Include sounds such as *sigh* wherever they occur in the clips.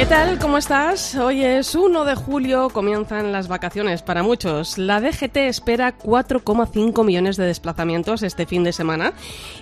¿Qué tal? ¿Cómo estás? Hoy es 1 de julio, comienzan las vacaciones para muchos. La DGT espera 4,5 millones de desplazamientos este fin de semana.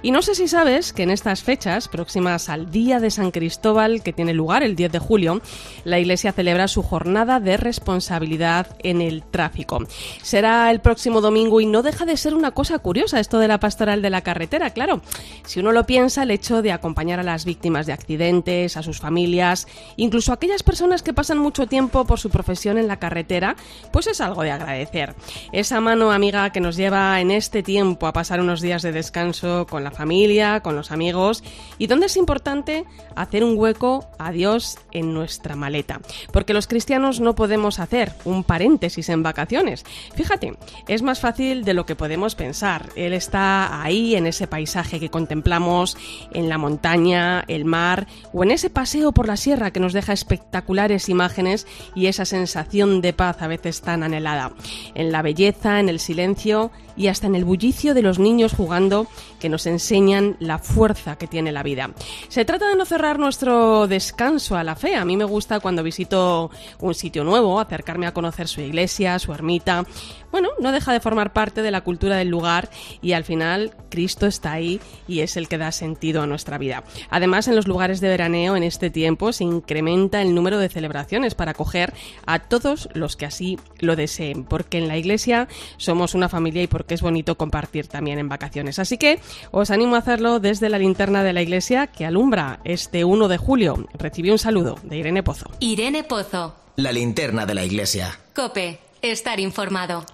Y no sé si sabes que en estas fechas, próximas al Día de San Cristóbal, que tiene lugar el 10 de julio, la Iglesia celebra su jornada de responsabilidad en el tráfico. Será el próximo domingo y no deja de ser una cosa curiosa esto de la pastoral de la carretera, claro. Si uno lo piensa, el hecho de acompañar a las víctimas de accidentes, a sus familias, incluso aquellas personas que pasan mucho tiempo por su profesión en la carretera, pues es algo de agradecer. Esa mano amiga que nos lleva en este tiempo a pasar unos días de descanso con la familia, con los amigos y donde es importante hacer un hueco a Dios en nuestra maleta. Porque los cristianos no podemos hacer un paréntesis en vacaciones. Fíjate, es más fácil de lo que podemos pensar. Él está ahí en ese paisaje que contemplamos, en la montaña, el mar o en ese paseo por la sierra que nos deja espectaculares imágenes y esa sensación de paz a veces tan anhelada. En la belleza, en el silencio y hasta en el bullicio de los niños jugando que nos enseñan la fuerza que tiene la vida. Se trata de no cerrar nuestro descanso a la fe. A mí me gusta cuando visito un sitio nuevo, acercarme a conocer su iglesia, su ermita. Bueno, no deja de formar parte de la cultura del lugar y al final Cristo está ahí y es el que da sentido a nuestra vida. Además, en los lugares de veraneo en este tiempo se incrementa el número de celebraciones para acoger a todos los que así lo deseen, porque en la iglesia somos una familia y porque es bonito compartir también en vacaciones. Así que os animo a hacerlo desde la linterna de la iglesia que alumbra este 1 de julio. Recibí un saludo de Irene Pozo. Irene Pozo. La linterna de la iglesia. Cope, estar informado.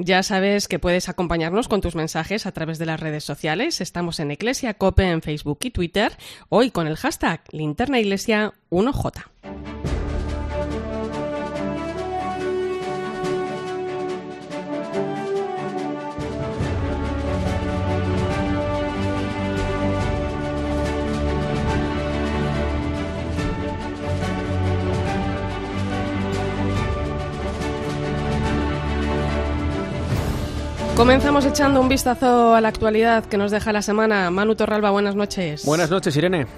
Ya sabes que puedes acompañarnos con tus mensajes a través de las redes sociales. Estamos en Iglesia Cope en Facebook y Twitter, hoy con el hashtag Linterna Iglesia 1J. Comenzamos echando un vistazo a la actualidad que nos deja la semana. Manu Torralba, buenas noches. Buenas noches, Irene.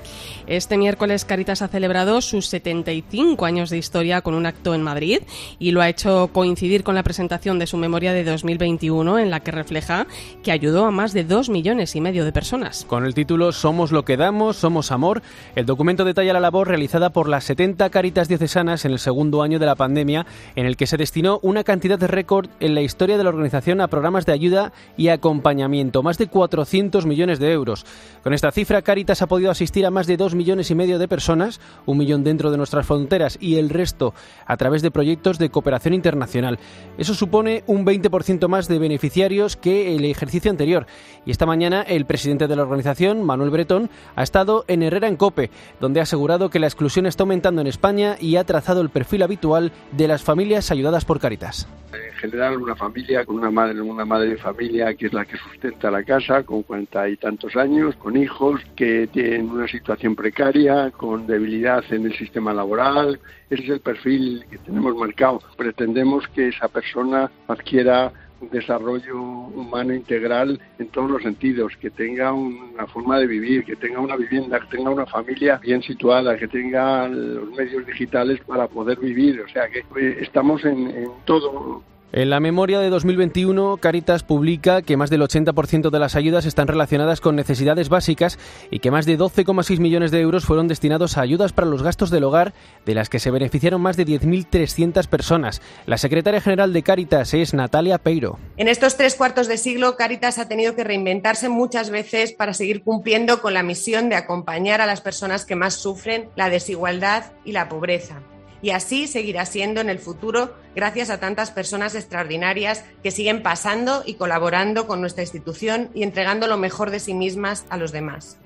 Este miércoles Caritas ha celebrado sus 75 años de historia con un acto en Madrid y lo ha hecho coincidir con la presentación de su memoria de 2021 en la que refleja que ayudó a más de dos millones y medio de personas. Con el título Somos lo que damos, somos amor, el documento detalla la labor realizada por las 70 Caritas diocesanas en el segundo año de la pandemia en el que se destinó una cantidad de récord en la historia de la organización a programas de ayuda y acompañamiento, más de 400 millones de euros. Con esta cifra, Caritas ha podido asistir a más de 2 millones y medio de personas, un millón dentro de nuestras fronteras y el resto a través de proyectos de cooperación internacional. Eso supone un 20% más de beneficiarios que el ejercicio anterior. Y esta mañana el presidente de la organización, Manuel Bretón, ha estado en Herrera en Cope, donde ha asegurado que la exclusión está aumentando en España y ha trazado el perfil habitual de las familias ayudadas por Caritas. En general, una familia con una madre, una madre de familia que es la que sustenta la casa con cuarenta y tantos años, con hijos que tienen una situación precaria, con debilidad en el sistema laboral. Ese es el perfil que tenemos marcado. Pretendemos que esa persona adquiera un desarrollo humano integral en todos los sentidos, que tenga una forma de vivir, que tenga una vivienda, que tenga una familia bien situada, que tenga los medios digitales para poder vivir. O sea que eh, estamos en, en todo en la memoria de 2021, Caritas publica que más del 80% de las ayudas están relacionadas con necesidades básicas y que más de 12,6 millones de euros fueron destinados a ayudas para los gastos del hogar, de las que se beneficiaron más de 10.300 personas. La secretaria general de Caritas es Natalia Peiro. En estos tres cuartos de siglo, Caritas ha tenido que reinventarse muchas veces para seguir cumpliendo con la misión de acompañar a las personas que más sufren la desigualdad y la pobreza y así seguirá siendo en el futuro gracias a tantas personas extraordinarias que siguen pasando y colaborando con nuestra institución y entregando lo mejor de sí mismas a los demás.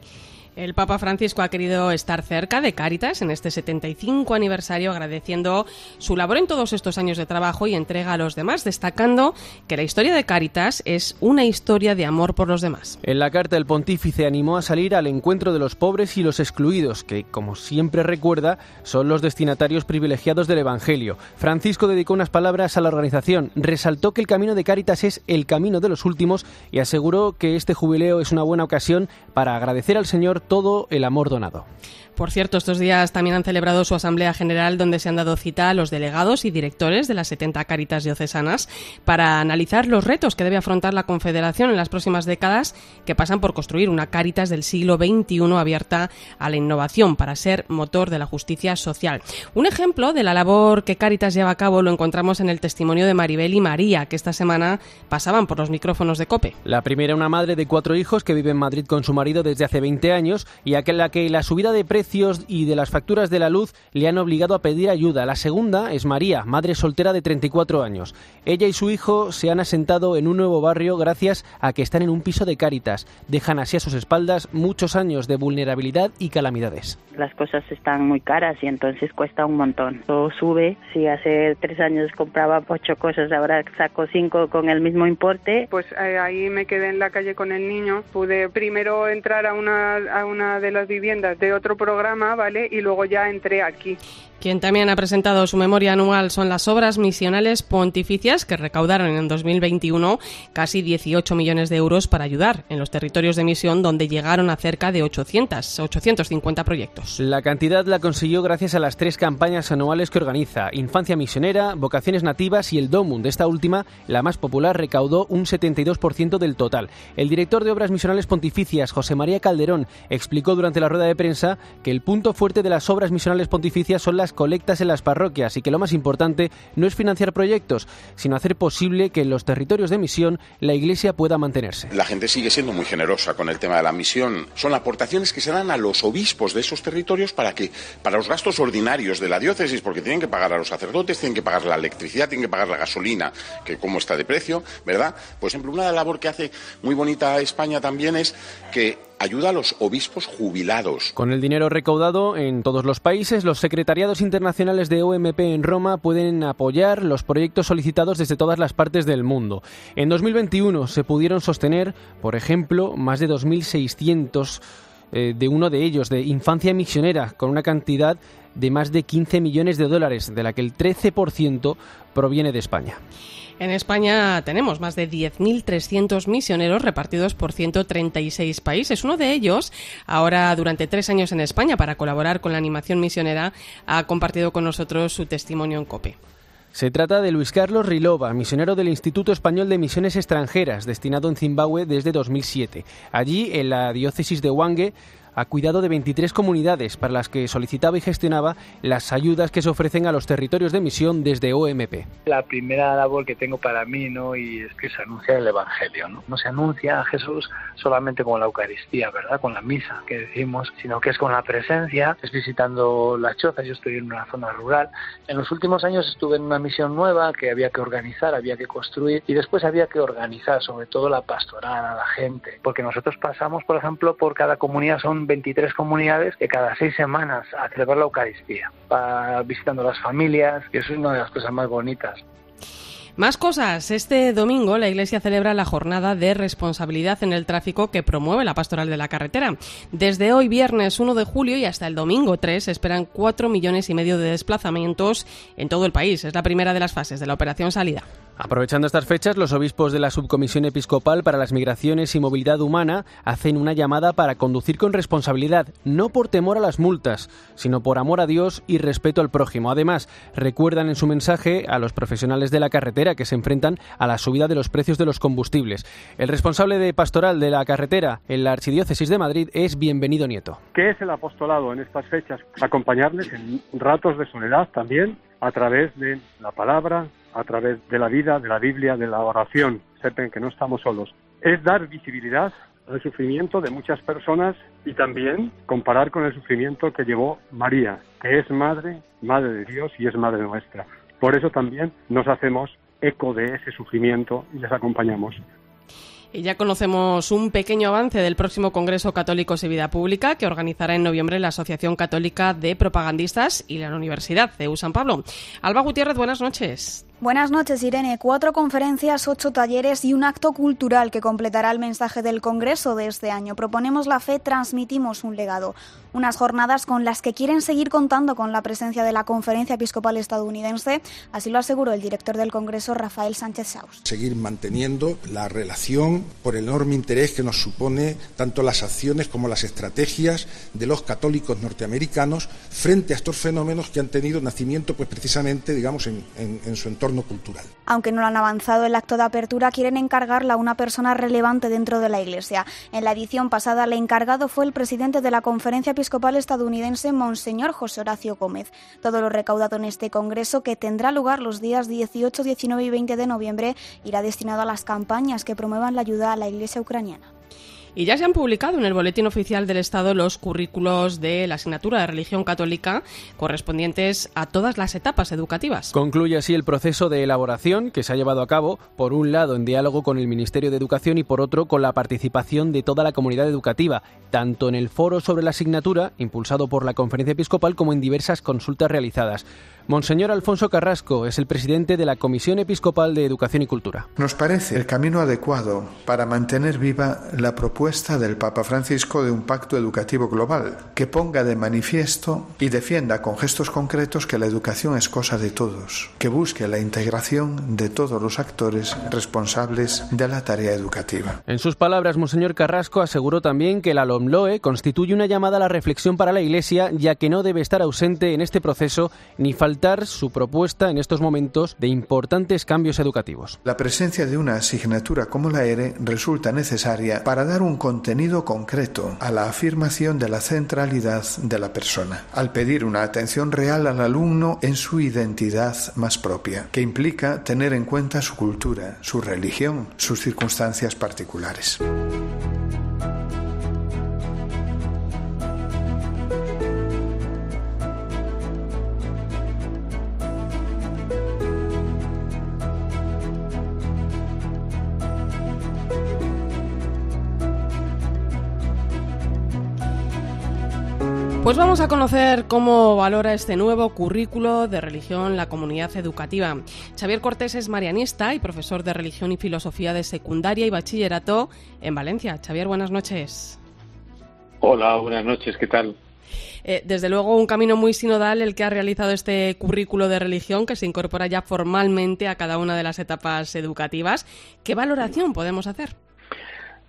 El Papa Francisco ha querido estar cerca de Cáritas en este 75 aniversario, agradeciendo su labor en todos estos años de trabajo y entrega a los demás, destacando que la historia de Cáritas es una historia de amor por los demás. En la carta, el pontífice animó a salir al encuentro de los pobres y los excluidos, que, como siempre recuerda, son los destinatarios privilegiados del Evangelio. Francisco dedicó unas palabras a la organización, resaltó que el camino de Cáritas es el camino de los últimos y aseguró que este jubileo es una buena ocasión para agradecer al Señor todo el amor donado. Por cierto, estos días también han celebrado su Asamblea General donde se han dado cita a los delegados y directores de las 70 Caritas diocesanas para analizar los retos que debe afrontar la Confederación en las próximas décadas que pasan por construir una Caritas del siglo XXI abierta a la innovación para ser motor de la justicia social. Un ejemplo de la labor que Caritas lleva a cabo lo encontramos en el testimonio de Maribel y María, que esta semana pasaban por los micrófonos de COPE. La primera, una madre de cuatro hijos que vive en Madrid con su marido desde hace 20 años y a la que la subida de precios y de las facturas de la luz le han obligado a pedir ayuda. La segunda es María, madre soltera de 34 años. Ella y su hijo se han asentado en un nuevo barrio gracias a que están en un piso de Cáritas. Dejan así a sus espaldas muchos años de vulnerabilidad y calamidades. Las cosas están muy caras y entonces cuesta un montón. Todo sube. Si hace tres años compraba ocho cosas, ahora saco cinco con el mismo importe. Pues eh, ahí me quedé en la calle con el niño. Pude primero entrar a una, a una de las viviendas de otro programa programa, ¿vale? Y luego ya entré aquí. Quien también ha presentado su memoria anual son las obras misionales pontificias que recaudaron en 2021 casi 18 millones de euros para ayudar en los territorios de misión donde llegaron a cerca de 800, 850 proyectos. La cantidad la consiguió gracias a las tres campañas anuales que organiza Infancia Misionera, Vocaciones Nativas y el DOMUND. Esta última, la más popular, recaudó un 72% del total. El director de Obras Misionales Pontificias, José María Calderón, explicó durante la rueda de prensa que el punto fuerte de las obras misionales pontificias son las colectas en las parroquias y que lo más importante no es financiar proyectos, sino hacer posible que en los territorios de misión la Iglesia pueda mantenerse. La gente sigue siendo muy generosa con el tema de la misión. Son aportaciones que se dan a los obispos de esos territorios para que para los gastos ordinarios de la diócesis, porque tienen que pagar a los sacerdotes, tienen que pagar la electricidad, tienen que pagar la gasolina, que como está de precio, ¿verdad? Por ejemplo, una labor que hace muy bonita España también es que ayuda a los obispos jubilados. Con el dinero recaudado en todos los países, los secretariados internacionales de OMP en Roma pueden apoyar los proyectos solicitados desde todas las partes del mundo. En 2021 se pudieron sostener, por ejemplo, más de 2.600 eh, de uno de ellos, de Infancia Misionera, con una cantidad de más de 15 millones de dólares, de la que el 13% proviene de España. En España tenemos más de 10.300 misioneros repartidos por 136 países. Uno de ellos, ahora durante tres años en España para colaborar con la animación misionera, ha compartido con nosotros su testimonio en COPE. Se trata de Luis Carlos Rilova, misionero del Instituto Español de Misiones Extranjeras, destinado en Zimbabue desde 2007. Allí, en la diócesis de Wange, ha cuidado de 23 comunidades para las que solicitaba y gestionaba las ayudas que se ofrecen a los territorios de misión desde OMP. La primera labor que tengo para mí ¿no? y es que se anuncia el Evangelio. ¿no? no se anuncia a Jesús solamente con la Eucaristía, ¿verdad? con la misa que decimos, sino que es con la presencia, es visitando las chozas. Yo estoy en una zona rural. En los últimos años estuve en una misión nueva que había que organizar, había que construir y después había que organizar sobre todo la pastoral a la gente, porque nosotros pasamos, por ejemplo, por cada comunidad son 23 comunidades que cada seis semanas a celebrar la Eucaristía, visitando las familias, y eso es una de las cosas más bonitas. Más cosas. Este domingo la Iglesia celebra la jornada de responsabilidad en el tráfico que promueve la Pastoral de la Carretera. Desde hoy, viernes 1 de julio y hasta el domingo 3, esperan 4 millones y medio de desplazamientos en todo el país. Es la primera de las fases de la operación salida. Aprovechando estas fechas, los obispos de la Subcomisión Episcopal para las Migraciones y Movilidad Humana hacen una llamada para conducir con responsabilidad, no por temor a las multas, sino por amor a Dios y respeto al prójimo. Además, recuerdan en su mensaje a los profesionales de la carretera que se enfrentan a la subida de los precios de los combustibles. El responsable de pastoral de la carretera en la Archidiócesis de Madrid es Bienvenido Nieto. ¿Qué es el apostolado en estas fechas? Acompañarles en ratos de soledad también a través de la palabra, a través de la vida, de la Biblia, de la oración, sepan que no estamos solos. Es dar visibilidad al sufrimiento de muchas personas y también comparar con el sufrimiento que llevó María, que es madre, madre de Dios y es madre nuestra. Por eso también nos hacemos eco de ese sufrimiento y les acompañamos. Y ya conocemos un pequeño avance del próximo Congreso Católicos y Vida Pública que organizará en noviembre la Asociación Católica de Propagandistas y la Universidad de San Pablo. Alba Gutiérrez, buenas noches. Buenas noches, Irene. Cuatro conferencias, ocho talleres y un acto cultural que completará el mensaje del Congreso de este año. Proponemos la fe, transmitimos un legado. Unas jornadas con las que quieren seguir contando con la presencia de la Conferencia Episcopal Estadounidense, así lo aseguró el director del Congreso, Rafael Sánchez Saus. Seguir manteniendo la relación por el enorme interés que nos supone tanto las acciones como las estrategias de los católicos norteamericanos frente a estos fenómenos que han tenido nacimiento, pues precisamente, digamos, en, en, en su entorno cultural. Aunque no lo han avanzado el acto de apertura, quieren encargarla a una persona relevante dentro de la Iglesia. En la edición pasada, el encargado fue el presidente de la Conferencia Episcopal Estadounidense, Monseñor José Horacio Gómez. Todo lo recaudado en este congreso, que tendrá lugar los días 18, 19 y 20 de noviembre, irá destinado a las campañas que promuevan la ayuda a la Iglesia ucraniana. Y ya se han publicado en el Boletín Oficial del Estado los currículos de la asignatura de religión católica correspondientes a todas las etapas educativas. Concluye así el proceso de elaboración que se ha llevado a cabo, por un lado en diálogo con el Ministerio de Educación y por otro con la participación de toda la comunidad educativa, tanto en el foro sobre la asignatura, impulsado por la Conferencia Episcopal, como en diversas consultas realizadas. Monseñor Alfonso Carrasco es el presidente de la Comisión Episcopal de Educación y Cultura. Nos parece el camino adecuado para mantener viva la propuesta del Papa Francisco de un pacto educativo global que ponga de manifiesto y defienda con gestos concretos que la educación es cosa de todos, que busque la integración de todos los actores responsables de la tarea educativa. En sus palabras, Monseñor Carrasco aseguró también que la LOMLOE constituye una llamada a la reflexión para la Iglesia, ya que no debe estar ausente en este proceso ni su propuesta en estos momentos de importantes cambios educativos. La presencia de una asignatura como la ERE resulta necesaria para dar un contenido concreto a la afirmación de la centralidad de la persona, al pedir una atención real al alumno en su identidad más propia, que implica tener en cuenta su cultura, su religión, sus circunstancias particulares. Pues vamos a conocer cómo valora este nuevo currículo de religión la comunidad educativa. Xavier Cortés es marianista y profesor de religión y filosofía de secundaria y bachillerato en Valencia. Xavier, buenas noches. Hola, buenas noches, ¿qué tal? Eh, desde luego, un camino muy sinodal el que ha realizado este currículo de religión que se incorpora ya formalmente a cada una de las etapas educativas. ¿Qué valoración podemos hacer?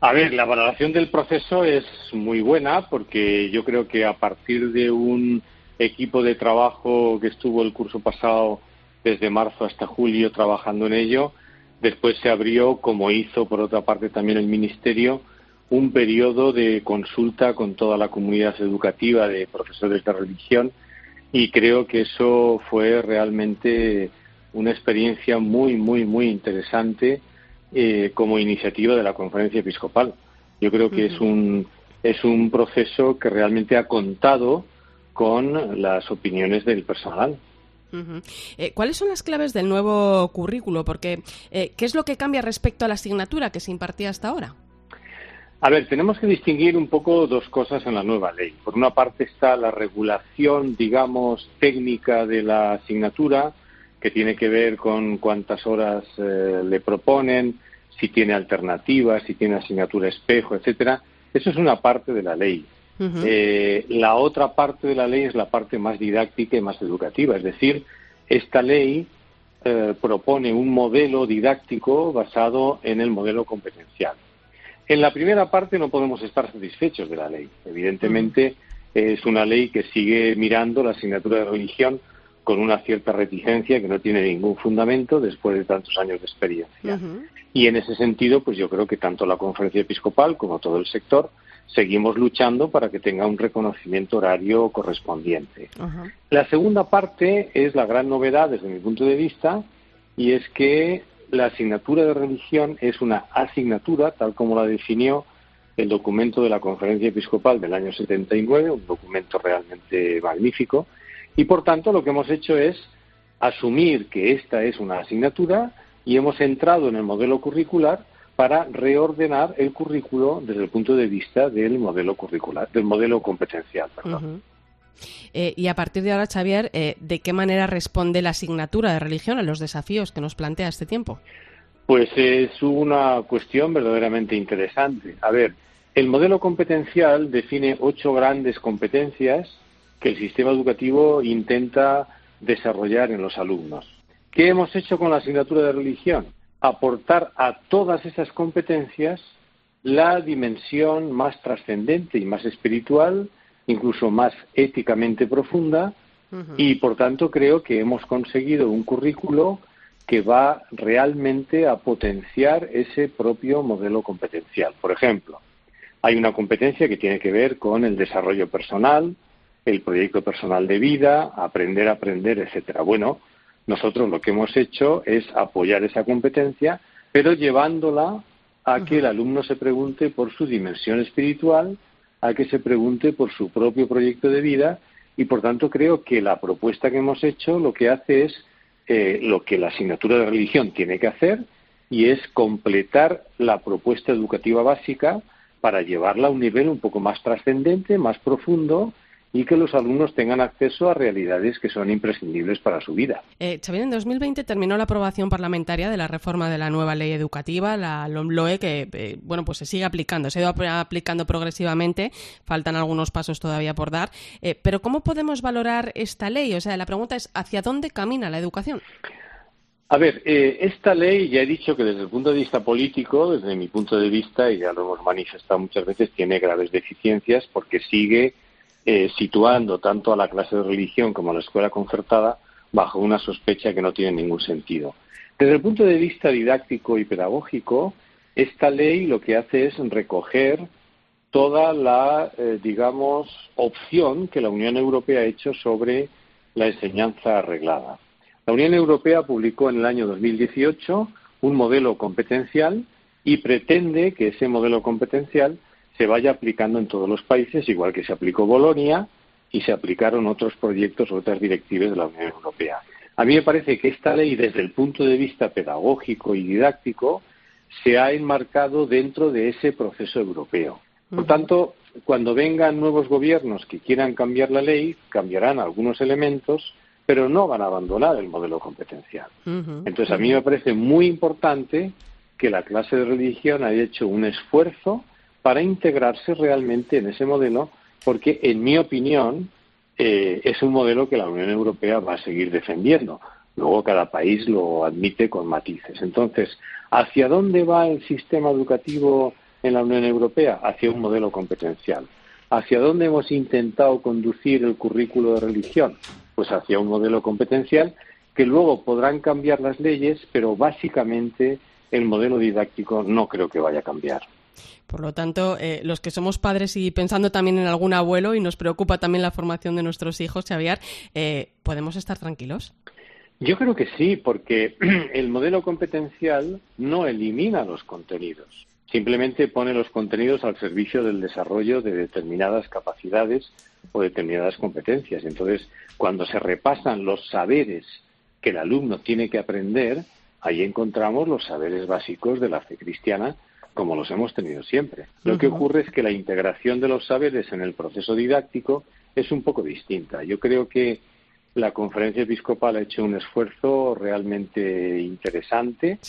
A ver, la valoración del proceso es muy buena porque yo creo que a partir de un equipo de trabajo que estuvo el curso pasado desde marzo hasta julio trabajando en ello, después se abrió, como hizo por otra parte también el Ministerio, un periodo de consulta con toda la comunidad educativa de profesores de religión y creo que eso fue realmente una experiencia muy, muy, muy interesante eh, como iniciativa de la conferencia episcopal. Yo creo que es un es un proceso que realmente ha contado con las opiniones del personal. eh, ¿Cuáles son las claves del nuevo currículo? Porque eh, ¿qué es lo que cambia respecto a la asignatura que se impartía hasta ahora? A ver, tenemos que distinguir un poco dos cosas en la nueva ley. Por una parte está la regulación, digamos, técnica de la asignatura, que tiene que ver con cuántas horas eh, le proponen, si tiene alternativas, si tiene asignatura espejo, etcétera. Eso es una parte de la ley. Uh -huh. eh, la otra parte de la ley es la parte más didáctica y más educativa. Es decir, esta ley eh, propone un modelo didáctico basado en el modelo competencial. En la primera parte no podemos estar satisfechos de la ley. Evidentemente, uh -huh. es una ley que sigue mirando la asignatura de religión con una cierta reticencia que no tiene ningún fundamento después de tantos años de experiencia. Uh -huh. Y en ese sentido, pues yo creo que tanto la conferencia episcopal como todo el sector seguimos luchando para que tenga un reconocimiento horario correspondiente. Uh -huh. La segunda parte es la gran novedad desde mi punto de vista y es que la asignatura de religión es una asignatura tal como la definió el documento de la conferencia episcopal del año 79, un documento realmente magnífico, y por tanto lo que hemos hecho es asumir que esta es una asignatura y hemos entrado en el modelo curricular para reordenar el currículo desde el punto de vista del modelo curricular, del modelo competencial. Perdón. Eh, y a partir de ahora, Xavier, eh, ¿de qué manera responde la asignatura de religión a los desafíos que nos plantea este tiempo? Pues es una cuestión verdaderamente interesante. A ver, el modelo competencial define ocho grandes competencias que el sistema educativo intenta desarrollar en los alumnos. ¿Qué hemos hecho con la asignatura de religión? Aportar a todas esas competencias la dimensión más trascendente y más espiritual, incluso más éticamente profunda, y por tanto creo que hemos conseguido un currículo que va realmente a potenciar ese propio modelo competencial. Por ejemplo, hay una competencia que tiene que ver con el desarrollo personal, el proyecto personal de vida, aprender a aprender, etcétera. Bueno, nosotros lo que hemos hecho es apoyar esa competencia, pero llevándola a que el alumno se pregunte por su dimensión espiritual, a que se pregunte por su propio proyecto de vida y, por tanto, creo que la propuesta que hemos hecho lo que hace es eh, lo que la asignatura de religión tiene que hacer y es completar la propuesta educativa básica para llevarla a un nivel un poco más trascendente, más profundo y que los alumnos tengan acceso a realidades que son imprescindibles para su vida. Eh, Xavier, en 2020 terminó la aprobación parlamentaria de la reforma de la nueva ley educativa, la LOMLOE, que eh, bueno, pues se sigue aplicando, se ha ido aplicando progresivamente, faltan algunos pasos todavía por dar, eh, pero ¿cómo podemos valorar esta ley? O sea, la pregunta es, ¿hacia dónde camina la educación? A ver, eh, esta ley ya he dicho que desde el punto de vista político, desde mi punto de vista, y ya lo hemos manifestado muchas veces, tiene graves deficiencias porque sigue eh, situando tanto a la clase de religión como a la escuela concertada bajo una sospecha que no tiene ningún sentido. Desde el punto de vista didáctico y pedagógico, esta ley lo que hace es recoger toda la, eh, digamos, opción que la Unión Europea ha hecho sobre la enseñanza arreglada. La Unión Europea publicó en el año 2018 un modelo competencial y pretende que ese modelo competencial se vaya aplicando en todos los países, igual que se aplicó Bolonia y se aplicaron otros proyectos o otras directivas de la Unión Europea. A mí me parece que esta ley, desde el punto de vista pedagógico y didáctico, se ha enmarcado dentro de ese proceso europeo. Por tanto, cuando vengan nuevos gobiernos que quieran cambiar la ley, cambiarán algunos elementos, pero no van a abandonar el modelo competencial. Entonces, a mí me parece muy importante que la clase de religión haya hecho un esfuerzo para integrarse realmente en ese modelo, porque en mi opinión eh, es un modelo que la Unión Europea va a seguir defendiendo. Luego cada país lo admite con matices. Entonces, ¿hacia dónde va el sistema educativo en la Unión Europea? Hacia un modelo competencial. ¿Hacia dónde hemos intentado conducir el currículo de religión? Pues hacia un modelo competencial que luego podrán cambiar las leyes, pero básicamente el modelo didáctico no creo que vaya a cambiar. Por lo tanto, eh, los que somos padres y pensando también en algún abuelo y nos preocupa también la formación de nuestros hijos, Xavier, eh, ¿podemos estar tranquilos? Yo creo que sí, porque *clears throat* el modelo competencial no elimina los contenidos, simplemente pone los contenidos al servicio del desarrollo de determinadas capacidades o determinadas competencias. Entonces, cuando se repasan los saberes que el alumno tiene que aprender, ahí encontramos los saberes básicos de la fe cristiana como los hemos tenido siempre. Lo que ocurre es que la integración de los saberes en el proceso didáctico es un poco distinta. Yo creo que la conferencia episcopal ha hecho un esfuerzo realmente interesante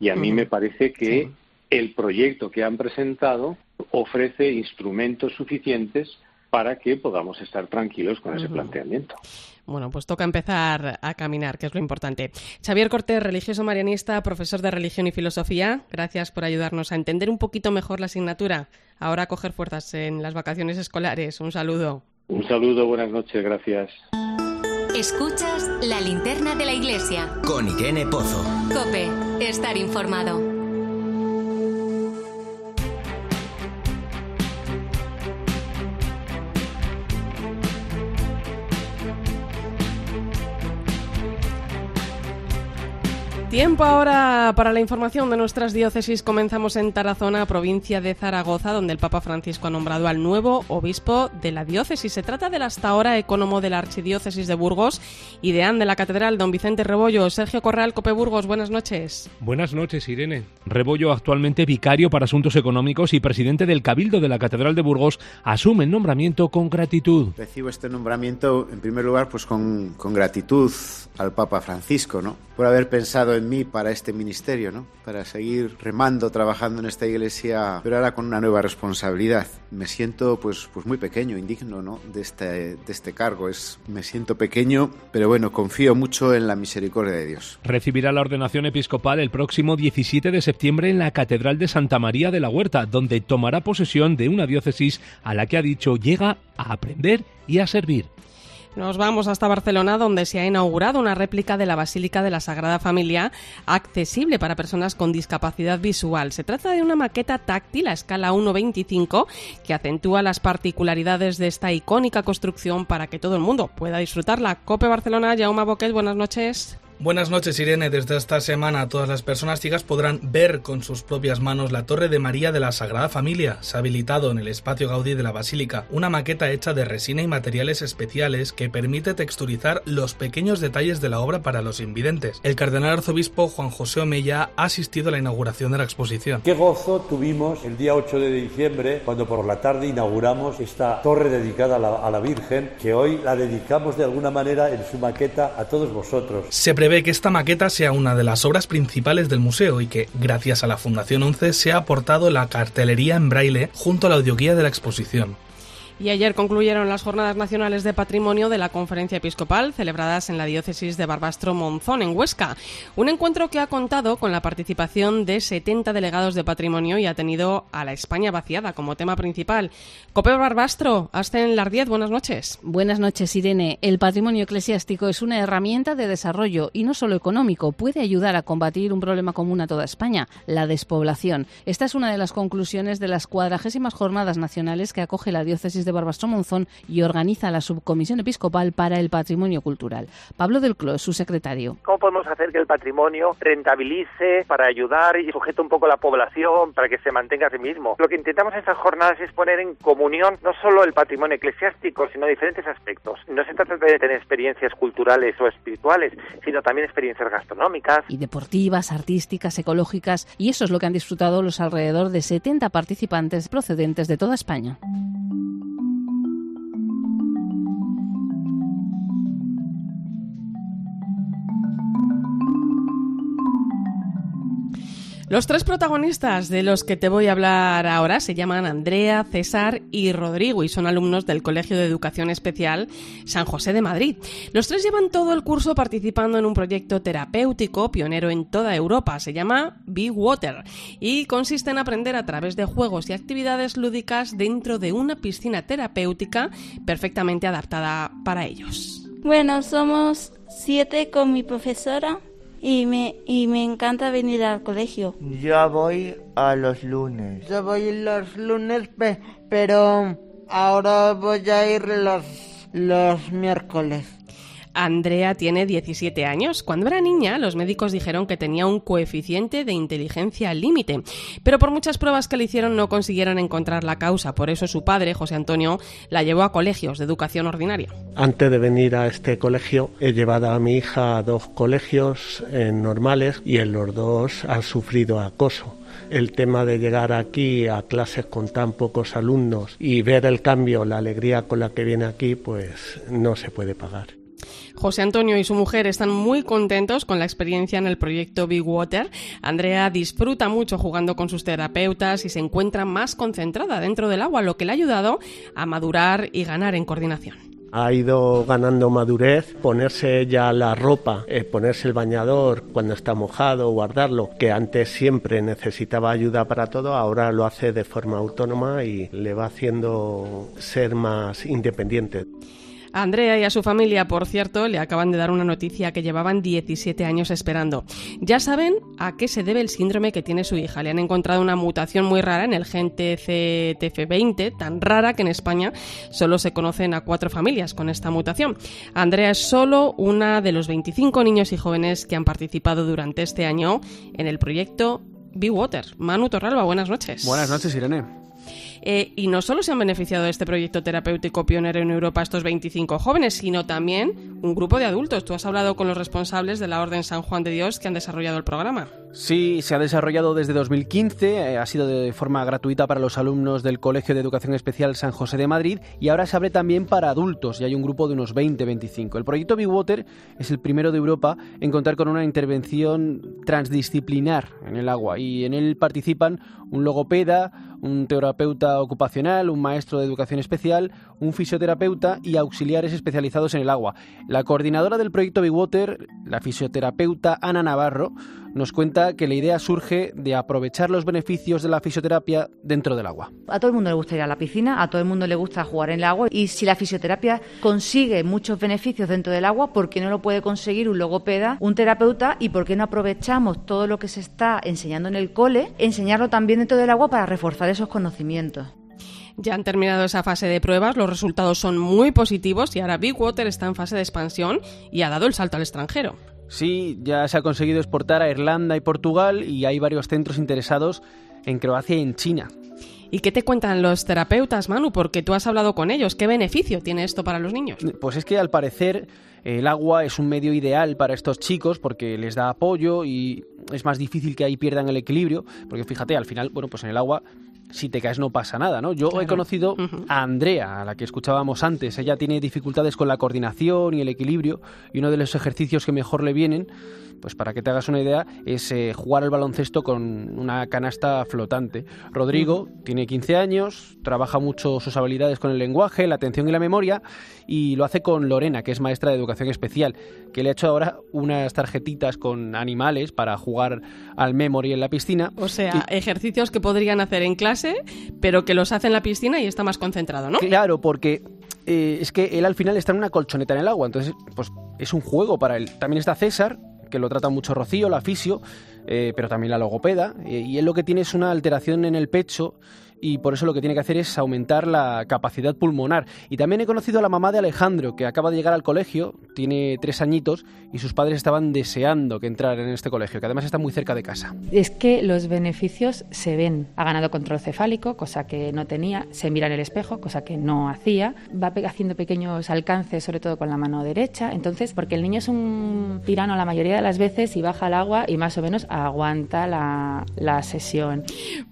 y a mí me parece que el proyecto que han presentado ofrece instrumentos suficientes para que podamos estar tranquilos con ese planteamiento. Bueno, pues toca empezar a caminar, que es lo importante. Xavier Cortés, religioso marianista, profesor de religión y filosofía, gracias por ayudarnos a entender un poquito mejor la asignatura. Ahora a coger fuerzas en las vacaciones escolares. Un saludo. Un saludo, buenas noches, gracias. Escuchas la linterna de la iglesia. Con Irene Pozo. Cope, estar informado. Tiempo ahora para la información de nuestras diócesis. Comenzamos en Tarazona, provincia de Zaragoza, donde el Papa Francisco ha nombrado al nuevo obispo de la diócesis. Se trata del hasta ahora ecónomo de la Archidiócesis de Burgos y deán de la Catedral, don Vicente Rebollo. Sergio Corral, Cope Burgos, buenas noches. Buenas noches, Irene. Rebollo, actualmente vicario para asuntos económicos y presidente del Cabildo de la Catedral de Burgos, asume el nombramiento con gratitud. Recibo este nombramiento, en primer lugar, pues con, con gratitud al Papa Francisco, ¿no? Por haber pensado en mí para este ministerio, ¿no? Para seguir remando, trabajando en esta iglesia, pero ahora con una nueva responsabilidad. Me siento, pues, pues muy pequeño, indigno, ¿no? De este, de este cargo. Es, me siento pequeño, pero bueno, confío mucho en la misericordia de Dios. Recibirá la ordenación episcopal el próximo 17 de septiembre en la Catedral de Santa María de la Huerta, donde tomará posesión de una diócesis a la que ha dicho llega a aprender y a servir. Nos vamos hasta Barcelona, donde se ha inaugurado una réplica de la Basílica de la Sagrada Familia accesible para personas con discapacidad visual. Se trata de una maqueta táctil a escala 1.25 que acentúa las particularidades de esta icónica construcción para que todo el mundo pueda disfrutarla. Cope Barcelona, Jaume Boquet, buenas noches. Buenas noches, Irene. Desde esta semana todas las personas ciegas podrán ver con sus propias manos la Torre de María de la Sagrada Familia. Se ha habilitado en el espacio Gaudí de la Basílica una maqueta hecha de resina y materiales especiales que permite texturizar los pequeños detalles de la obra para los invidentes. El cardenal arzobispo Juan José Omeya ha asistido a la inauguración de la exposición. Qué gozo tuvimos el día 8 de diciembre cuando por la tarde inauguramos esta torre dedicada a la, a la Virgen que hoy la dedicamos de alguna manera en su maqueta a todos vosotros. Se prevé que esta maqueta sea una de las obras principales del museo y que, gracias a la Fundación 11, se ha aportado la cartelería en braille junto a la audioguía de la exposición. Y ayer concluyeron las Jornadas Nacionales de Patrimonio de la Conferencia Episcopal, celebradas en la diócesis de Barbastro Monzón, en Huesca. Un encuentro que ha contado con la participación de 70 delegados de patrimonio y ha tenido a la España vaciada como tema principal. Cope Barbastro, Asten Lardiez, buenas noches. Buenas noches, Irene. El patrimonio eclesiástico es una herramienta de desarrollo y no solo económico. Puede ayudar a combatir un problema común a toda España, la despoblación. Esta es una de las conclusiones de las cuadragésimas Jornadas Nacionales que acoge la diócesis de Barbastro Monzón y organiza la Subcomisión Episcopal para el Patrimonio Cultural. Pablo del Clos, su secretario. ¿Cómo podemos hacer que el patrimonio rentabilice para ayudar y sujete un poco a la población para que se mantenga a sí mismo? Lo que intentamos en estas jornadas es poner en comunión no solo el patrimonio eclesiástico, sino diferentes aspectos. No se trata de tener experiencias culturales o espirituales, sino también experiencias gastronómicas. Y deportivas, artísticas, ecológicas, y eso es lo que han disfrutado los alrededor de 70 participantes procedentes de toda España. Los tres protagonistas de los que te voy a hablar ahora se llaman Andrea, César y Rodrigo y son alumnos del Colegio de Educación Especial San José de Madrid. Los tres llevan todo el curso participando en un proyecto terapéutico pionero en toda Europa. Se llama Be Water y consiste en aprender a través de juegos y actividades lúdicas dentro de una piscina terapéutica perfectamente adaptada para ellos. Bueno, somos siete con mi profesora y me, y me encanta venir al colegio. Yo voy a los lunes. Yo voy los lunes, pero ahora voy a ir los, los miércoles. Andrea tiene 17 años. Cuando era niña, los médicos dijeron que tenía un coeficiente de inteligencia límite, pero por muchas pruebas que le hicieron no consiguieron encontrar la causa. Por eso su padre, José Antonio, la llevó a colegios de educación ordinaria. Antes de venir a este colegio, he llevado a mi hija a dos colegios eh, normales y en los dos ha sufrido acoso el tema de llegar aquí a clases con tan pocos alumnos y ver el cambio, la alegría con la que viene aquí, pues no se puede pagar. José Antonio y su mujer están muy contentos con la experiencia en el proyecto Big Water. Andrea disfruta mucho jugando con sus terapeutas y se encuentra más concentrada dentro del agua, lo que le ha ayudado a madurar y ganar en coordinación ha ido ganando madurez, ponerse ya la ropa, eh, ponerse el bañador cuando está mojado, guardarlo, que antes siempre necesitaba ayuda para todo, ahora lo hace de forma autónoma y le va haciendo ser más independiente. A Andrea y a su familia, por cierto, le acaban de dar una noticia que llevaban 17 años esperando. Ya saben a qué se debe el síndrome que tiene su hija. Le han encontrado una mutación muy rara en el gen TCTF20, tan rara que en España solo se conocen a cuatro familias con esta mutación. Andrea es solo una de los 25 niños y jóvenes que han participado durante este año en el proyecto Be Water. Manu Torralba, buenas noches. Buenas noches, Irene. Eh, y no solo se han beneficiado de este proyecto terapéutico pionero en Europa estos 25 jóvenes, sino también un grupo de adultos. Tú has hablado con los responsables de la Orden San Juan de Dios que han desarrollado el programa. Sí, se ha desarrollado desde 2015, eh, ha sido de forma gratuita para los alumnos del Colegio de Educación Especial San José de Madrid y ahora se abre también para adultos y hay un grupo de unos 20-25. El proyecto Be Water es el primero de Europa en contar con una intervención transdisciplinar en el agua y en él participan un logopeda, un terapeuta ocupacional, un maestro de educación especial, un fisioterapeuta y auxiliares especializados en el agua. La coordinadora del proyecto Be Water, la fisioterapeuta Ana Navarro, nos cuenta que la idea surge de aprovechar los beneficios de la fisioterapia dentro del agua. A todo el mundo le gusta ir a la piscina, a todo el mundo le gusta jugar en el agua y si la fisioterapia consigue muchos beneficios dentro del agua, ¿por qué no lo puede conseguir un logopeda, un terapeuta y por qué no aprovechamos todo lo que se está enseñando en el cole, enseñarlo también dentro del agua para reforzar esos conocimientos? Ya han terminado esa fase de pruebas, los resultados son muy positivos y ahora Big Water está en fase de expansión y ha dado el salto al extranjero. Sí, ya se ha conseguido exportar a Irlanda y Portugal y hay varios centros interesados en Croacia y en China. ¿Y qué te cuentan los terapeutas, Manu? Porque tú has hablado con ellos. ¿Qué beneficio tiene esto para los niños? Pues es que al parecer el agua es un medio ideal para estos chicos porque les da apoyo y es más difícil que ahí pierdan el equilibrio. Porque fíjate, al final, bueno, pues en el agua si te caes no pasa nada, ¿no? Yo he conocido a Andrea, a la que escuchábamos antes. Ella tiene dificultades con la coordinación y el equilibrio y uno de los ejercicios que mejor le vienen pues para que te hagas una idea, es eh, jugar al baloncesto con una canasta flotante. Rodrigo tiene 15 años, trabaja mucho sus habilidades con el lenguaje, la atención y la memoria, y lo hace con Lorena, que es maestra de educación especial, que le ha hecho ahora unas tarjetitas con animales para jugar al memory en la piscina. O sea, ejercicios que podrían hacer en clase, pero que los hace en la piscina y está más concentrado, ¿no? Claro, porque eh, es que él al final está en una colchoneta en el agua, entonces pues es un juego para él. También está César, que lo trata mucho Rocío, la fisio, eh, pero también la logopeda, eh, y él lo que tiene es una alteración en el pecho y por eso lo que tiene que hacer es aumentar la capacidad pulmonar. Y también he conocido a la mamá de Alejandro, que acaba de llegar al colegio, tiene tres añitos, y sus padres estaban deseando que entrara en este colegio, que además está muy cerca de casa. Es que los beneficios se ven. Ha ganado control cefálico, cosa que no tenía, se mira en el espejo, cosa que no hacía, va haciendo pequeños alcances, sobre todo con la mano derecha, entonces, porque el niño es un tirano la mayoría de las veces y baja al agua y más o menos aguanta la, la sesión.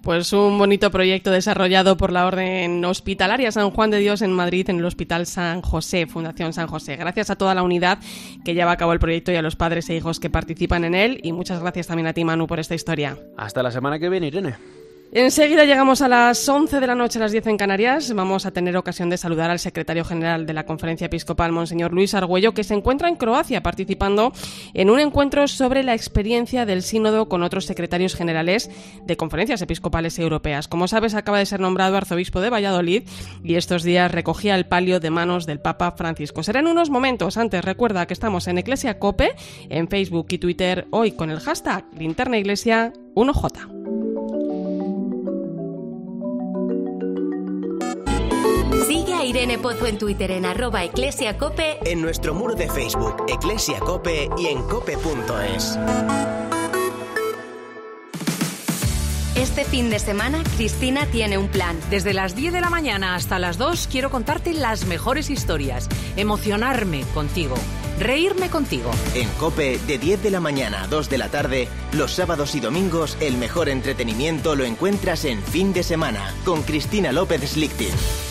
Pues un bonito proyecto de desarrollado por la Orden Hospitalaria San Juan de Dios en Madrid, en el Hospital San José, Fundación San José. Gracias a toda la unidad que lleva a cabo el proyecto y a los padres e hijos que participan en él. Y muchas gracias también a ti, Manu, por esta historia. Hasta la semana que viene, Irene. Enseguida llegamos a las 11 de la noche, a las 10 en Canarias. Vamos a tener ocasión de saludar al secretario general de la Conferencia Episcopal, Monseñor Luis Argüello, que se encuentra en Croacia participando en un encuentro sobre la experiencia del sínodo con otros secretarios generales de conferencias episcopales europeas. Como sabes, acaba de ser nombrado arzobispo de Valladolid y estos días recogía el palio de manos del Papa Francisco. Será en unos momentos. Antes, recuerda que estamos en Iglesia Cope, en Facebook y Twitter, hoy con el hashtag Linterna Iglesia 1J. Irene Pozo en Twitter en arroba eclesiacope, en nuestro muro de Facebook eclesiacope y en cope.es. Este fin de semana, Cristina tiene un plan. Desde las 10 de la mañana hasta las 2 quiero contarte las mejores historias, emocionarme contigo, reírme contigo. En Cope, de 10 de la mañana a 2 de la tarde, los sábados y domingos, el mejor entretenimiento lo encuentras en fin de semana, con Cristina López Slichting.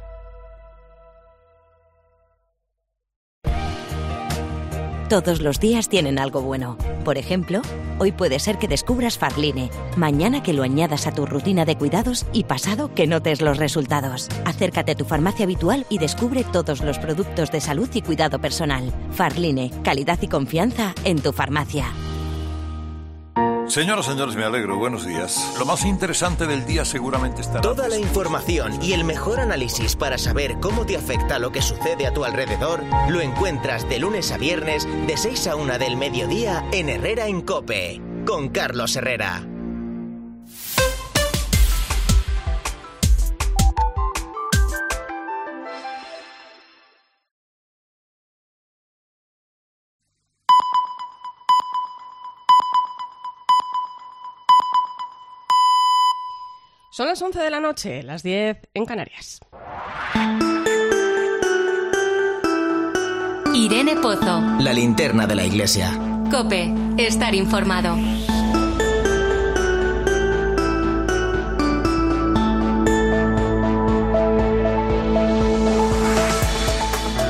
Todos los días tienen algo bueno. Por ejemplo, hoy puede ser que descubras Farline, mañana que lo añadas a tu rutina de cuidados y pasado que notes los resultados. Acércate a tu farmacia habitual y descubre todos los productos de salud y cuidado personal. Farline, calidad y confianza en tu farmacia. Señoras, señores, me alegro. Buenos días. Lo más interesante del día seguramente estará. Toda la información y el mejor análisis para saber cómo te afecta lo que sucede a tu alrededor lo encuentras de lunes a viernes de 6 a 1 del mediodía en Herrera en Cope con Carlos Herrera. Son las 11 de la noche, las 10 en Canarias. Irene Pozo. La linterna de la iglesia. Cope, estar informado.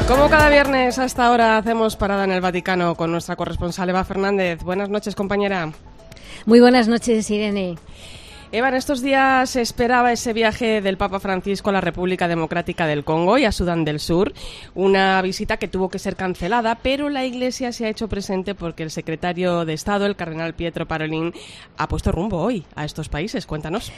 Como cada viernes a esta hora hacemos parada en el Vaticano con nuestra corresponsal Eva Fernández. Buenas noches, compañera. Muy buenas noches, Irene. Eva, en estos días se esperaba ese viaje del Papa Francisco a la República Democrática del Congo y a Sudán del Sur, una visita que tuvo que ser cancelada, pero la Iglesia se ha hecho presente porque el secretario de Estado, el cardenal Pietro Parolin, ha puesto rumbo hoy a estos países. Cuéntanos.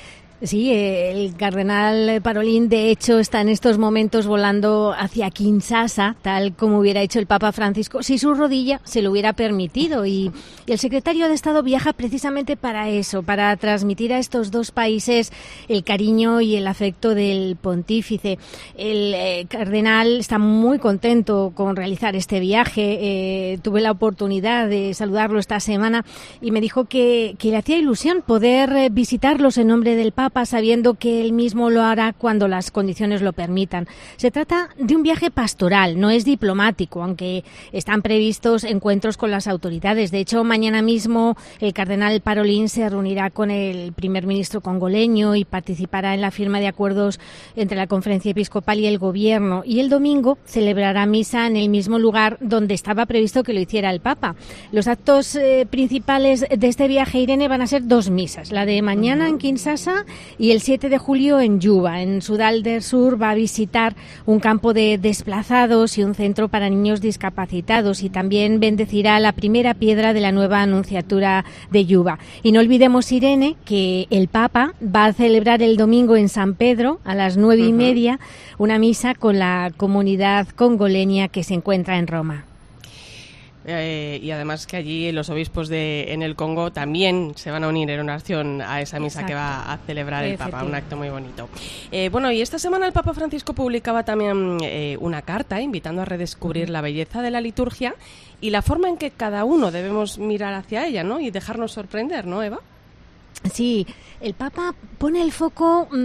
Sí, el cardenal Parolín, de hecho, está en estos momentos volando hacia Kinshasa, tal como hubiera hecho el Papa Francisco, si su rodilla se lo hubiera permitido. Y, y el secretario de Estado viaja precisamente para eso, para transmitir a estos dos países el cariño y el afecto del pontífice. El eh, cardenal está muy contento con realizar este viaje. Eh, tuve la oportunidad de saludarlo esta semana y me dijo que, que le hacía ilusión poder eh, visitarlos en nombre del Papa sabiendo que él mismo lo hará cuando las condiciones lo permitan. Se trata de un viaje pastoral, no es diplomático, aunque están previstos encuentros con las autoridades. De hecho, mañana mismo el cardenal Parolín se reunirá con el primer ministro congoleño y participará en la firma de acuerdos entre la conferencia episcopal y el gobierno. Y el domingo celebrará misa en el mismo lugar donde estaba previsto que lo hiciera el Papa. Los actos eh, principales de este viaje, Irene, van a ser dos misas. La de mañana en Kinshasa y el 7 de julio en Yuba, en Sudal del Sur, va a visitar un campo de desplazados y un centro para niños discapacitados y también bendecirá la primera piedra de la nueva anunciatura de Yuba. Y no olvidemos, Irene, que el Papa va a celebrar el domingo en San Pedro a las nueve y media una misa con la comunidad congoleña que se encuentra en Roma. Eh, y además que allí los obispos de en el Congo también se van a unir en oración a esa misa que va a celebrar el Papa, un acto muy bonito. Eh, bueno, y esta semana el Papa Francisco publicaba también eh, una carta invitando a redescubrir la belleza de la liturgia y la forma en que cada uno debemos mirar hacia ella, ¿no? Y dejarnos sorprender, ¿no, Eva? Sí, el Papa pone el foco mm,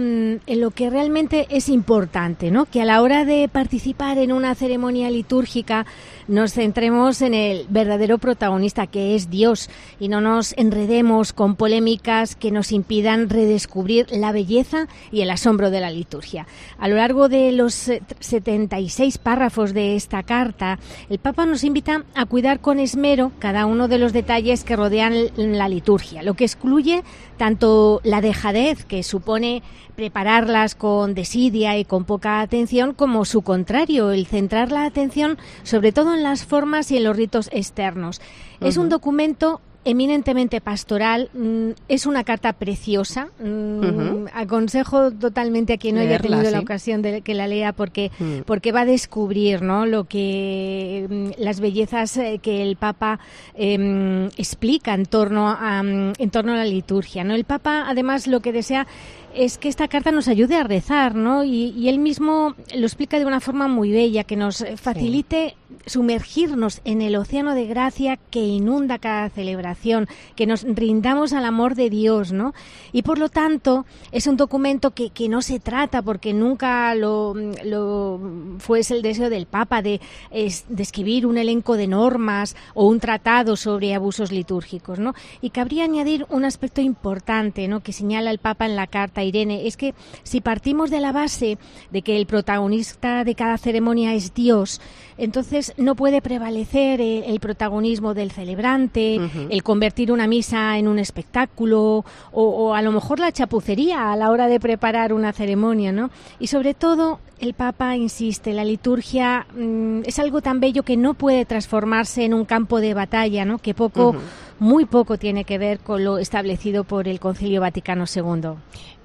en lo que realmente es importante, ¿no? Que a la hora de participar en una ceremonia litúrgica nos centremos en el verdadero protagonista, que es Dios, y no nos enredemos con polémicas que nos impidan redescubrir la belleza y el asombro de la liturgia. A lo largo de los 76 párrafos de esta carta, el Papa nos invita a cuidar con esmero cada uno de los detalles que rodean la liturgia, lo que excluye tanto la dejadez que supone prepararlas con desidia y con poca atención, como su contrario, el centrar la atención sobre todo en las formas y en los ritos externos. Es un documento eminentemente pastoral, mm, es una carta preciosa. Mm, aconsejo totalmente a quien no haya tenido la ocasión de que la lea porque, Mm. porque va a descubrir ¿no? lo que las bellezas eh, que el Papa em, explica en torno a en torno a la liturgia. ¿no? El Papa además lo que desea es que esta carta nos ayude a rezar, ¿no? Y, y él mismo lo explica de una forma muy bella, que nos facilite sumergirnos en el océano de gracia que inunda cada celebración, que nos rindamos al amor de Dios, ¿no? Y por lo tanto es un documento que, que no se trata, porque nunca lo, lo fue el deseo del Papa de, de escribir un elenco de normas o un tratado sobre abusos litúrgicos, ¿no? Y cabría añadir un aspecto importante, ¿no? Que señala el Papa en la carta Irene, es que si partimos de la base de que el protagonista de cada ceremonia es Dios, entonces no puede prevalecer el, protagonismo del celebrante, el convertir una misa en un espectáculo o, a lo mejor la chapucería a la hora de preparar una ceremonia, ¿no? Y sobre todo el Papa insiste, la liturgia mm, es algo tan bello que no puede transformarse en un campo de batalla, ¿no? Que poco, muy poco tiene que ver con lo establecido por el Concilio Vaticano II.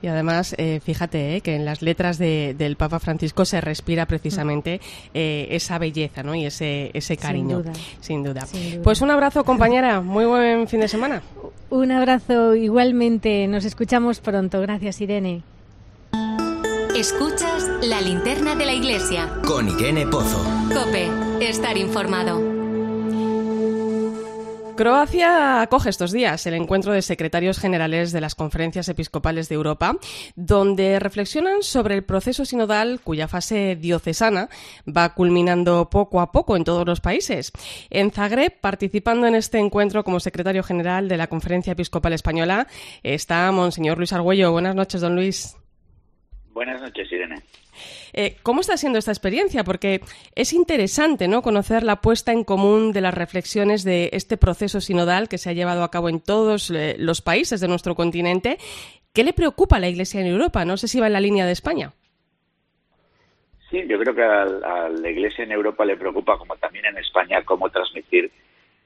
Y además, eh, fíjate eh, que en las letras del Papa Francisco se respira precisamente eh, esa belleza ¿no? y ese, ese cariño. Sin duda. Pues un abrazo, compañera. Muy buen fin de semana. Un abrazo igualmente. Nos escuchamos pronto. Gracias, Irene. Escuchas la linterna de la iglesia. Con Irene Pozo. Cope, estar informado. Croacia acoge estos días el encuentro de secretarios generales de las conferencias episcopales de Europa, donde reflexionan sobre el proceso sinodal cuya fase diocesana va culminando poco a poco en todos los países. En Zagreb, participando en este encuentro como secretario general de la Conferencia Episcopal Española, está Monseñor Luis Argüello. Buenas noches, don Luis. Buenas noches, Irene. Eh, ¿Cómo está siendo esta experiencia? Porque es interesante ¿no? conocer la puesta en común de las reflexiones de este proceso sinodal que se ha llevado a cabo en todos eh, los países de nuestro continente. ¿Qué le preocupa a la Iglesia en Europa? No sé si va en la línea de España. Sí, yo creo que a, la Iglesia en Europa le preocupa, como también en España, cómo transmitir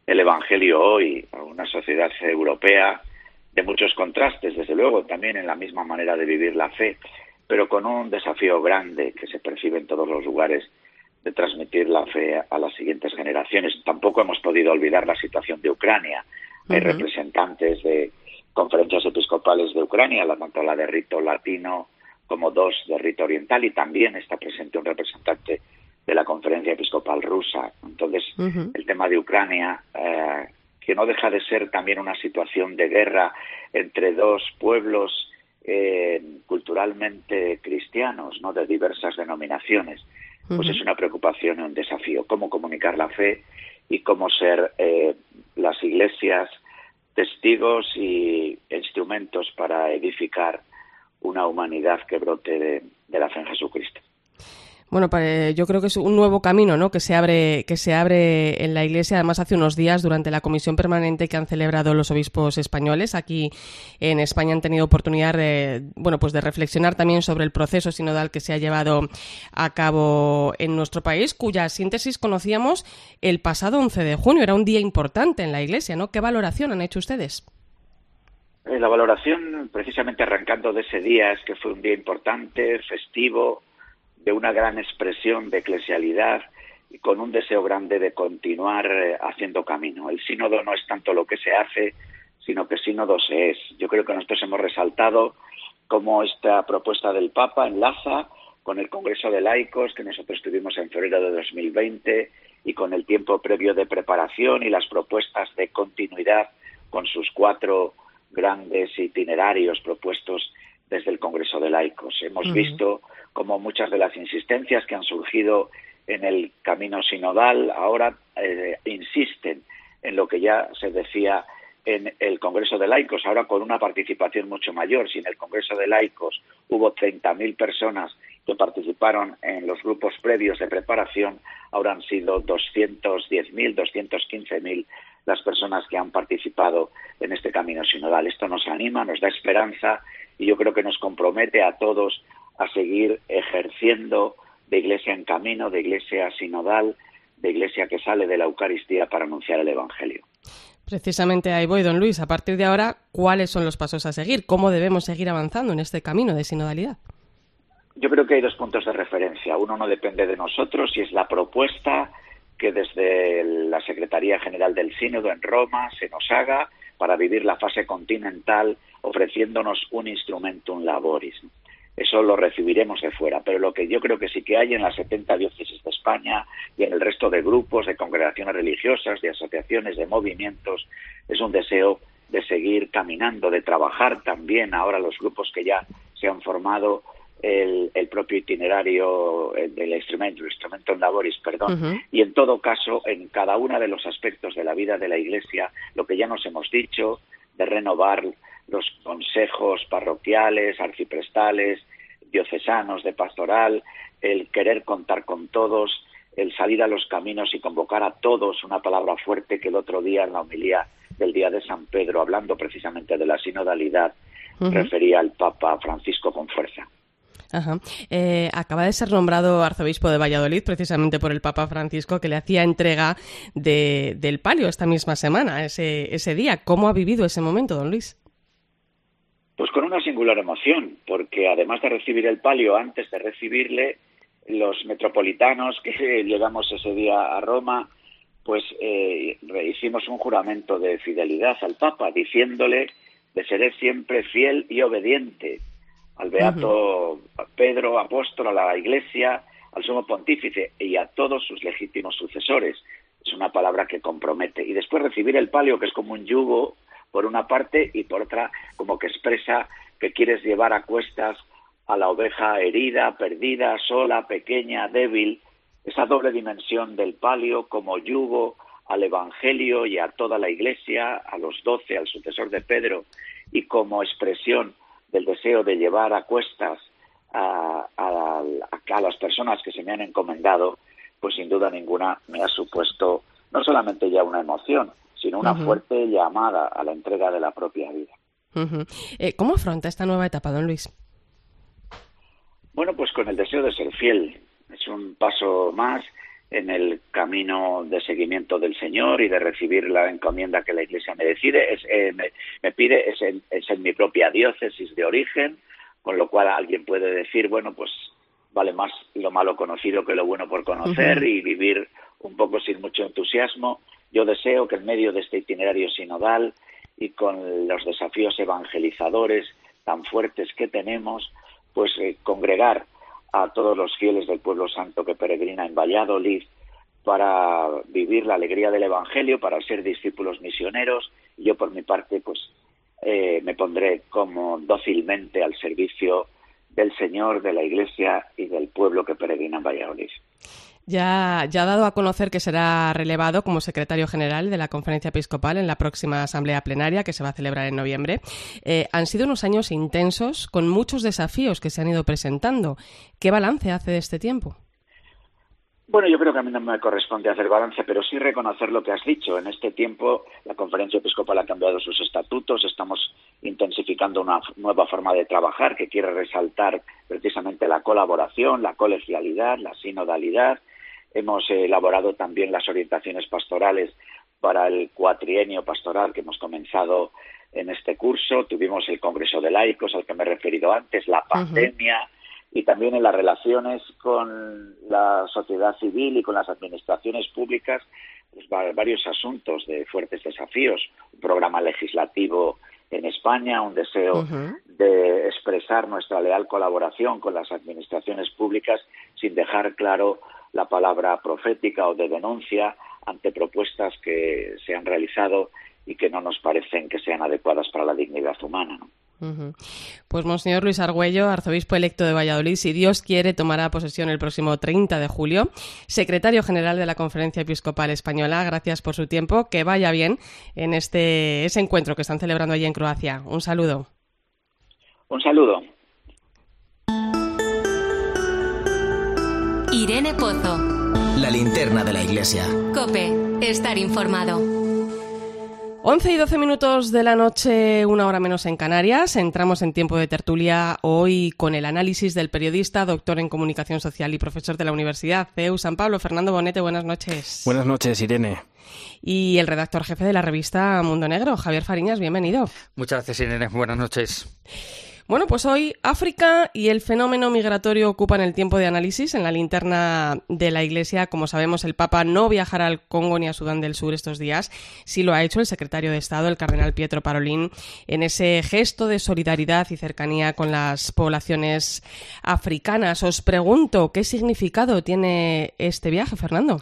el Evangelio hoy a una sociedad europea de muchos contrastes, desde luego, también en la misma manera de vivir la fe pero con un desafío grande que se percibe en todos los lugares de transmitir la fe a las siguientes generaciones. Tampoco hemos podido olvidar la situación de Ucrania. Hay representantes de conferencias episcopales de Ucrania, tanto la de rito latino como dos de rito oriental, y también está presente un representante de la conferencia episcopal rusa. Entonces, el tema de Ucrania, eh, que no deja de ser también una situación de guerra entre dos pueblos eh, culturalmente cristianos, ¿no? de diversas denominaciones, pues es una preocupación y un desafío. Cómo comunicar la fe y cómo ser eh, las iglesias testigos y instrumentos para edificar una humanidad que brote de la fe en Jesucristo. Bueno, yo creo que es un nuevo camino, ¿no? Que se abre, que se abre en la Iglesia. Además, hace unos días, durante la comisión permanente que han celebrado los obispos españoles aquí en España, han tenido oportunidad de, bueno, pues de reflexionar también sobre el proceso sinodal que se ha llevado a cabo en nuestro país, cuya síntesis conocíamos el pasado 11 de junio. Era un día importante en la Iglesia, ¿no? ¿Qué valoración han hecho ustedes? Eh, la valoración, precisamente arrancando de ese día, es que fue un día importante, festivo, de una gran expresión de eclesialidad y con un deseo grande de continuar eh, haciendo camino. El sínodo no es tanto lo que se hace, sino que sínodo se es. Yo creo que nosotros hemos resaltado cómo esta propuesta del Papa enlaza con el Congreso de Laicos que nosotros tuvimos en febrero de 2020 y con el tiempo previo de preparación y las propuestas de continuidad con sus cuatro grandes itinerarios propuestos desde el Congreso de Laicos. Hemos visto como muchas de las insistencias que han surgido en el camino sinodal ahora eh, insisten en lo que ya se decía en el Congreso de Laicos, ahora con una participación mucho mayor. Si en el Congreso de Laicos hubo 30.000 personas que participaron en los grupos previos de preparación, ahora han sido 210.000, 215.000 las personas que han participado en este camino sinodal. Esto nos anima, nos da esperanza y yo creo que nos compromete a todos a seguir ejerciendo de iglesia en camino, de iglesia sinodal, de iglesia que sale de la Eucaristía para anunciar el Evangelio. Precisamente ahí voy, don Luis. A partir de ahora, ¿cuáles son los pasos a seguir? ¿Cómo debemos seguir avanzando en este camino de sinodalidad? Yo creo que hay dos puntos de referencia. Uno no depende de nosotros y es la propuesta que desde la Secretaría General del Sínodo en Roma se nos haga para vivir la fase continental ofreciéndonos un instrumentum laboris eso lo recibiremos de fuera. Pero lo que yo creo que sí que hay en las 70 diócesis de España y en el resto de grupos, de congregaciones religiosas, de asociaciones, de movimientos, es un deseo de seguir caminando, de trabajar también ahora los grupos que ya se han formado el, propio itinerario del instrumento, el instrumento en laboris, perdón, y en todo caso, en cada uno de los aspectos de la vida de la Iglesia, lo que ya nos hemos dicho, de renovar los consejos parroquiales, arciprestales, diocesanos, de pastoral, el querer contar con todos, el salir a los caminos y convocar a todos, una palabra fuerte que el otro día en la homilía del día de San Pedro, hablando precisamente de la sinodalidad, refería al Papa Francisco con fuerza. Ajá. Eh, acaba de ser nombrado arzobispo de Valladolid precisamente por el Papa Francisco que le hacía entrega del palio esta misma semana, ese, ese día. ¿Cómo ha vivido ese momento, don Luis? Pues con una singular emoción, porque además de recibir el palio, antes de recibirle, los metropolitanos que *laughs* llegamos ese día a Roma, pues eh, hicimos un juramento de fidelidad al Papa, diciéndole de seré siempre fiel y obediente al Beato Pedro, apóstol, a la Iglesia, al Sumo Pontífice y a todos sus legítimos sucesores. Es una palabra que compromete. Y después recibir el palio, que es como un yugo por una parte y por otra como que expresa que quieres llevar a cuestas a la oveja herida, perdida, sola, pequeña, débil, esa doble dimensión del palio como yugo al Evangelio y a toda la Iglesia, a los doce, al sucesor de Pedro, y como expresión del deseo de llevar a cuestas a, a, las personas que se me han encomendado, pues sin duda ninguna me ha supuesto no solamente ya una emoción, sino una fuerte llamada a la entrega de la propia vida. Eh, ¿Cómo afronta esta nueva etapa, don Luis? Bueno, pues con el deseo de ser fiel. Es un paso más en el camino de seguimiento del Señor y de recibir la encomienda que la Iglesia me decide, es, eh, me, pide, es en, es en mi propia diócesis de origen, con lo cual alguien puede decir, bueno, pues vale más lo malo conocido que lo bueno por conocer y vivir un poco sin mucho entusiasmo. Yo deseo que en medio de este itinerario sinodal y con los desafíos evangelizadores tan fuertes que tenemos, pues eh, congregar a todos los fieles del pueblo santo que peregrina en Valladolid para vivir la alegría del Evangelio, para ser discípulos misioneros. Yo por mi parte, pues eh, me pondré como dócilmente al servicio del Señor, de la Iglesia y del pueblo que peregrina en Valladolid. Ya, ha dado a conocer que será relevado como secretario general de la Conferencia Episcopal en la próxima Asamblea Plenaria que se va a celebrar en noviembre. Eh, han sido unos años intensos con muchos desafíos que se han ido presentando. ¿Qué balance hace de este tiempo? Bueno, yo creo que a mí no me corresponde hacer balance, pero sí reconocer lo que has dicho. En este tiempo la Conferencia Episcopal ha cambiado sus estatutos, estamos intensificando una nueva forma de trabajar que quiere resaltar precisamente la colaboración, la colegialidad, la sinodalidad, Hemos elaborado también las orientaciones pastorales para el cuatrienio pastoral que hemos comenzado en este curso. Tuvimos el Congreso de Laicos al que me he referido antes, la pandemia y también en las relaciones con la sociedad civil y con las administraciones públicas, pues, varios asuntos de fuertes desafíos. Un programa legislativo en España, un deseo de expresar nuestra leal colaboración con las administraciones públicas sin dejar claro la palabra profética o de denuncia ante propuestas que se han realizado y que no nos parecen que sean adecuadas para la dignidad humana. Pues Monseñor Luis Argüello, arzobispo electo de Valladolid, si Dios quiere, tomará posesión el próximo 30 de julio. Secretario general de la Conferencia Episcopal Española, gracias por su tiempo. Que vaya bien en este ese encuentro que están celebrando allí en Croacia. Un saludo. Un saludo. Irene Pozo. La linterna de la iglesia. Cope, estar informado. 11 y 12 minutos de la noche, una hora menos en Canarias. Entramos en tiempo de tertulia hoy con el análisis del periodista, doctor en comunicación social y profesor de la Universidad CEU San Pablo, Fernando Bonete. Buenas noches. Buenas noches, Irene. Y el redactor jefe de la revista Mundo Negro, Javier Fariñas, bienvenido. Muchas gracias, Irene. Buenas noches. Bueno, pues hoy África y el fenómeno migratorio ocupan el tiempo de análisis en la linterna de la Iglesia. Como sabemos, el Papa no viajará al Congo ni a Sudán del Sur estos días. Sí lo ha hecho el secretario de Estado, el cardenal Pietro Parolín, en ese gesto de solidaridad y cercanía con las poblaciones africanas. Os pregunto, ¿qué significado tiene este viaje, Fernando?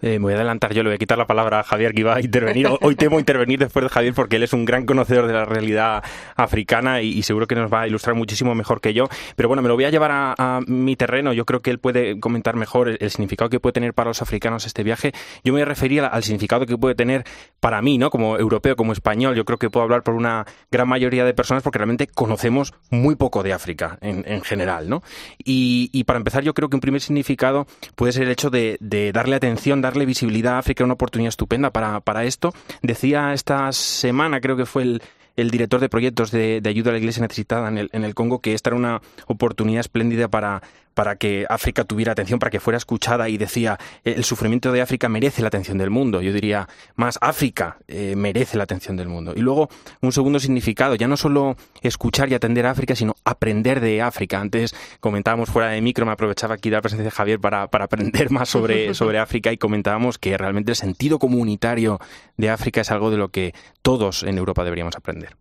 Eh, me voy a adelantar, yo le voy a quitar la palabra a Javier que iba a intervenir. Hoy temo intervenir después de Javier porque él es un gran conocedor de la realidad africana y, seguro que nos va a ilustrar muchísimo mejor que yo. Pero bueno, me lo voy a llevar a, mi terreno. Yo creo que él puede comentar mejor el, significado que puede tener para los africanos este viaje. Yo me voy a referir al, significado que puede tener para mí, ¿no? Como europeo, como español. Yo creo que puedo hablar por una gran mayoría de personas porque realmente conocemos muy poco de África en, general, ¿no? Y, para empezar, yo creo que un primer significado puede ser el hecho de, de darle atención, darle visibilidad a África, una oportunidad estupenda para, para esto. Decía esta semana, creo que fue el, el director de proyectos de, ayuda a la Iglesia necesitada en el, en el Congo, que esta era una oportunidad espléndida para, para que África tuviera atención, para que fuera escuchada y decía, el sufrimiento de África merece la atención del mundo. Yo diría, más África eh, merece la atención del mundo. Y luego, un segundo significado, ya no solo escuchar y atender a África, sino aprender de África. Antes comentábamos fuera de micro, me aprovechaba aquí de la presencia de Javier para, para aprender más sobre, *laughs* sobre África y comentábamos que realmente el sentido comunitario de África es algo de lo que todos en Europa deberíamos aprender.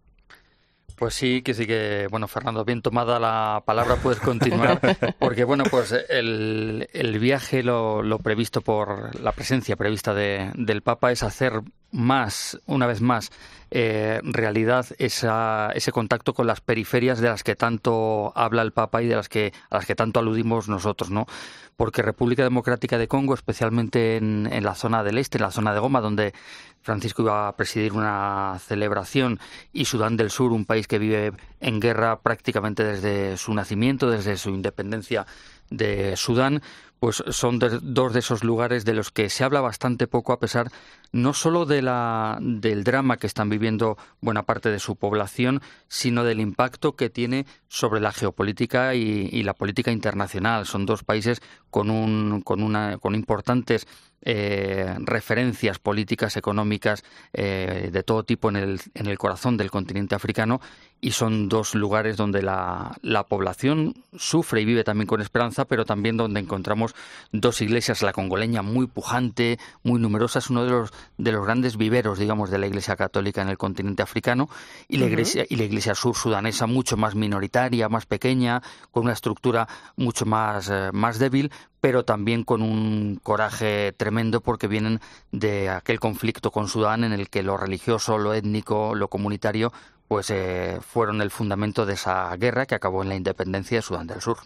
Pues sí, que sí que, bueno, Fernando, bien tomada la palabra, puedes continuar, *laughs* porque bueno, pues el, el viaje, lo, lo, previsto por la presencia prevista de, del Papa es hacer más, una vez más, eh, realidad esa, ese contacto con las periferias de las que tanto habla el Papa y de las que, a las que tanto aludimos nosotros, ¿no? Porque República Democrática de Congo, especialmente en, en la zona del este, en la zona de Goma, donde Francisco iba a presidir una celebración y Sudán del Sur, un país que vive en guerra prácticamente desde su nacimiento, desde su independencia de Sudán, pues son dos de esos lugares de los que se habla bastante poco a pesar no solo de la, del drama que están viviendo buena parte de su población, sino del impacto que tiene sobre la geopolítica y, la política internacional. Son dos países con, un, con, una, con importantes eh, referencias políticas, económicas eh, de todo tipo en el, en el corazón del continente africano y son dos lugares donde la, la, población sufre y vive también con esperanza, pero también donde encontramos dos iglesias, la congoleña muy pujante, muy numerosa, es uno de los, de los grandes viveros, digamos, de la iglesia católica en el continente africano, y la, iglesia, y la iglesia sur sudanesa mucho más minoritaria, más pequeña, con una estructura mucho más, eh, más débil, pero también con un coraje tremendo porque vienen de aquel conflicto con Sudán en el que lo religioso, lo étnico, lo comunitario, pues eh, fueron el fundamento de esa guerra que acabó en la independencia de Sudán del Sur.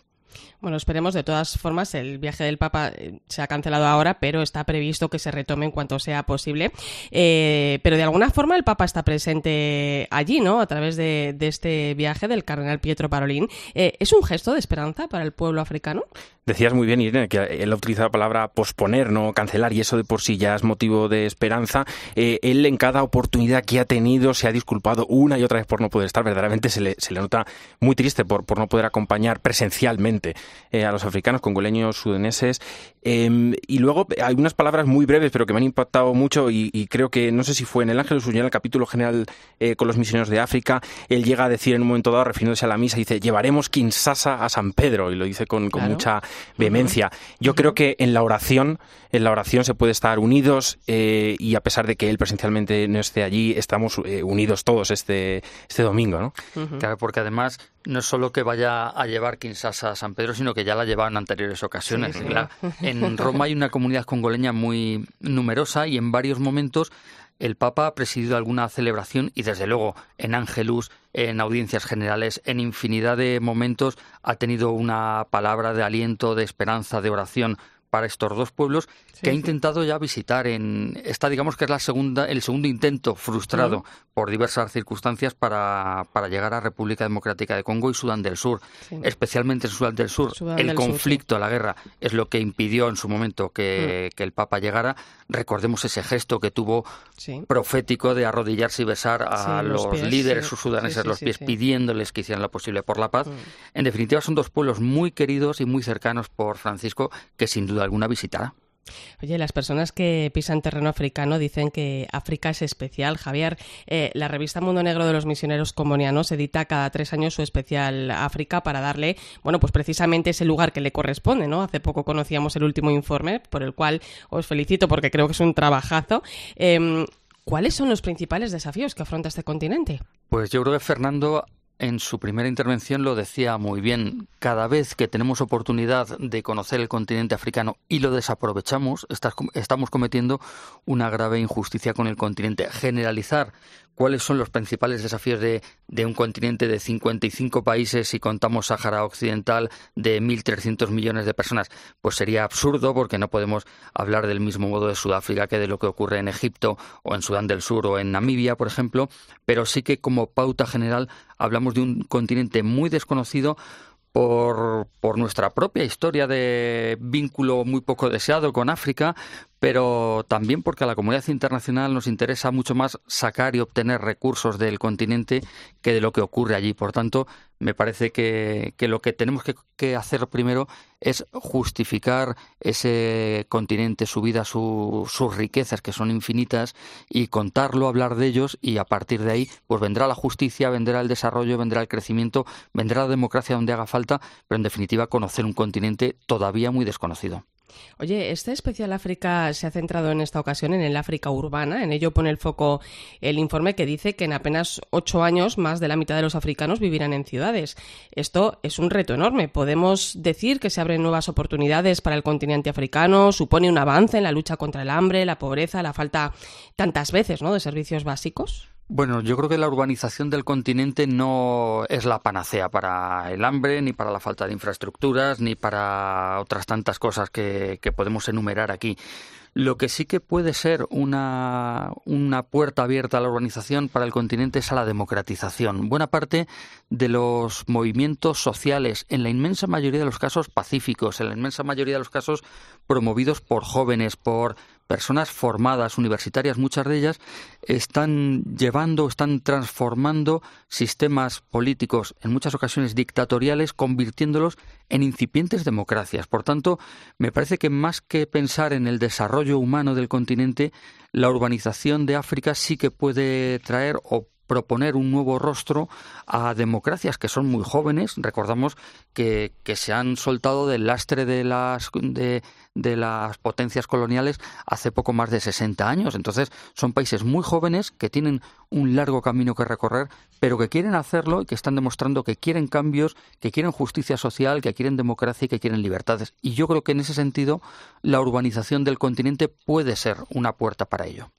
Bueno, esperemos. De todas formas, el viaje del Papa eh, se ha cancelado ahora, pero está previsto que se retome en cuanto sea posible. Eh, pero de alguna forma el Papa está presente allí, ¿no? A través de, este viaje del cardenal Pietro Parolín. Eh, ¿Es un gesto de esperanza para el pueblo africano? Decías muy bien, Irene, que él ha utilizado la palabra posponer, no cancelar, y eso de por sí ya es motivo de esperanza. él en cada oportunidad que ha tenido se ha disculpado una y otra vez por no poder estar. Verdaderamente se le, se le nota muy triste por no poder acompañar presencialmente eh, a los africanos, congoleños, sudaneses. Em, y luego hay unas palabras muy breves, pero que me han impactado mucho y, creo que, no sé si fue en el Ángel Suñal, el capítulo general eh, con los misioneros de África, él llega a decir en un momento dado, refiriéndose a la misa, dice, llevaremos Kinshasa a San Pedro, y lo dice con, mucha vehemencia. Yo creo que en la oración, en la oración se puede estar unidos eh, y a pesar de que él presencialmente no esté allí, estamos unidos todos este, este domingo, ¿no? Claro, porque además no es solo que vaya a llevar Kinshasa a San Pedro, sino que ya la llevaba en anteriores ocasiones. en Roma hay una comunidad congoleña muy numerosa y en varios momentos el Papa ha presidido alguna celebración y desde luego en Ángelus, en audiencias generales, en infinidad de momentos ha tenido una palabra de aliento, de esperanza, de oración para estos dos pueblos que ha intentado ya visitar en esta digamos que es la segunda el segundo intento frustrado por diversas circunstancias para, para, llegar a República Democrática de Congo y Sudán del Sur especialmente en Sudán del Sur. El conflicto la guerra es lo que impidió en su momento que, mm. que el Papa llegara. Recordemos ese gesto que tuvo profético de arrodillarse y besar a los, líderes sudaneses los pies pidiéndoles que hicieran lo posible por la paz. Mm. en definitiva son dos pueblos muy queridos y muy cercanos por Francisco que sin duda alguna visitará. Oye, las personas que pisan terreno africano dicen que África es especial. Javier, eh, la revista Mundo Negro de los Misioneros Comonianos edita cada tres años su especial África para darle, bueno, pues precisamente ese lugar que le corresponde, ¿no? Hace poco conocíamos el último informe, por el cual os felicito porque creo que es un trabajazo. Em, ¿Cuáles son los principales desafíos que afronta este continente? Pues yo creo que Fernando en su primera intervención lo decía muy bien. Cada vez que tenemos oportunidad de conocer el continente africano y lo desaprovechamos, estamos cometiendo una grave injusticia con el continente. Generalizar cuáles son los principales desafíos de, un continente de 55 países y contamos Sáhara Occidental de 1.300 millones de personas, pues sería absurdo porque no podemos hablar del mismo modo de Sudáfrica que de lo que ocurre en Egipto o en Sudán del Sur o en Namibia, por ejemplo, pero sí que como pauta general hablamos de un continente muy desconocido por, por, nuestra propia historia de vínculo muy poco deseado con África, pero también porque a la comunidad internacional nos interesa mucho más sacar y obtener recursos del continente que de lo que ocurre allí. Por tanto, me parece que, lo que tenemos que, hacer primero justificar ese continente, su vida, sus riquezas, que son infinitas, y contarlo, hablar de ellos, y a partir de ahí, pues vendrá la justicia, vendrá el desarrollo, vendrá el crecimiento, vendrá la democracia donde haga falta, pero en definitiva conocer un continente todavía muy desconocido. Oye, este especial África se ha centrado en esta ocasión en el África urbana. En ello pone el foco el informe que dice que en apenas ocho años más de la mitad de los africanos vivirán en ciudades. Esto es un reto enorme. Podemos decir que se abren nuevas oportunidades para el continente africano, supone un avance en la lucha contra el hambre, la pobreza, la falta tantas veces ¿no? de servicios básicos. Bueno, yo creo que la urbanización del continente no es la panacea para el hambre, ni para la falta de infraestructuras, ni para otras tantas cosas que, podemos enumerar aquí. Lo que sí que puede ser una, una, puerta abierta a la urbanización para el continente es a la democratización. Buena parte de los movimientos sociales, en la inmensa mayoría de los casos pacíficos, en la inmensa mayoría de los casos promovidos por jóvenes, por personas formadas, universitarias, muchas de ellas, están llevando, están transformando sistemas políticos, en muchas ocasiones dictatoriales, convirtiéndolos en incipientes democracias. Por tanto, me parece que más que pensar en el desarrollo humano del continente, la urbanización de África sí que puede traer o proponer un nuevo rostro a democracias que son muy jóvenes. Recordamos que, que se han soltado del lastre de las, de, de las potencias coloniales hace poco más de 60 años. Entonces, son países muy jóvenes que tienen un largo camino que recorrer, pero que quieren hacerlo y que están demostrando que quieren cambios, que quieren justicia social, que quieren democracia y que quieren libertades. Y yo creo que en ese sentido, la urbanización del continente puede ser una puerta para ello.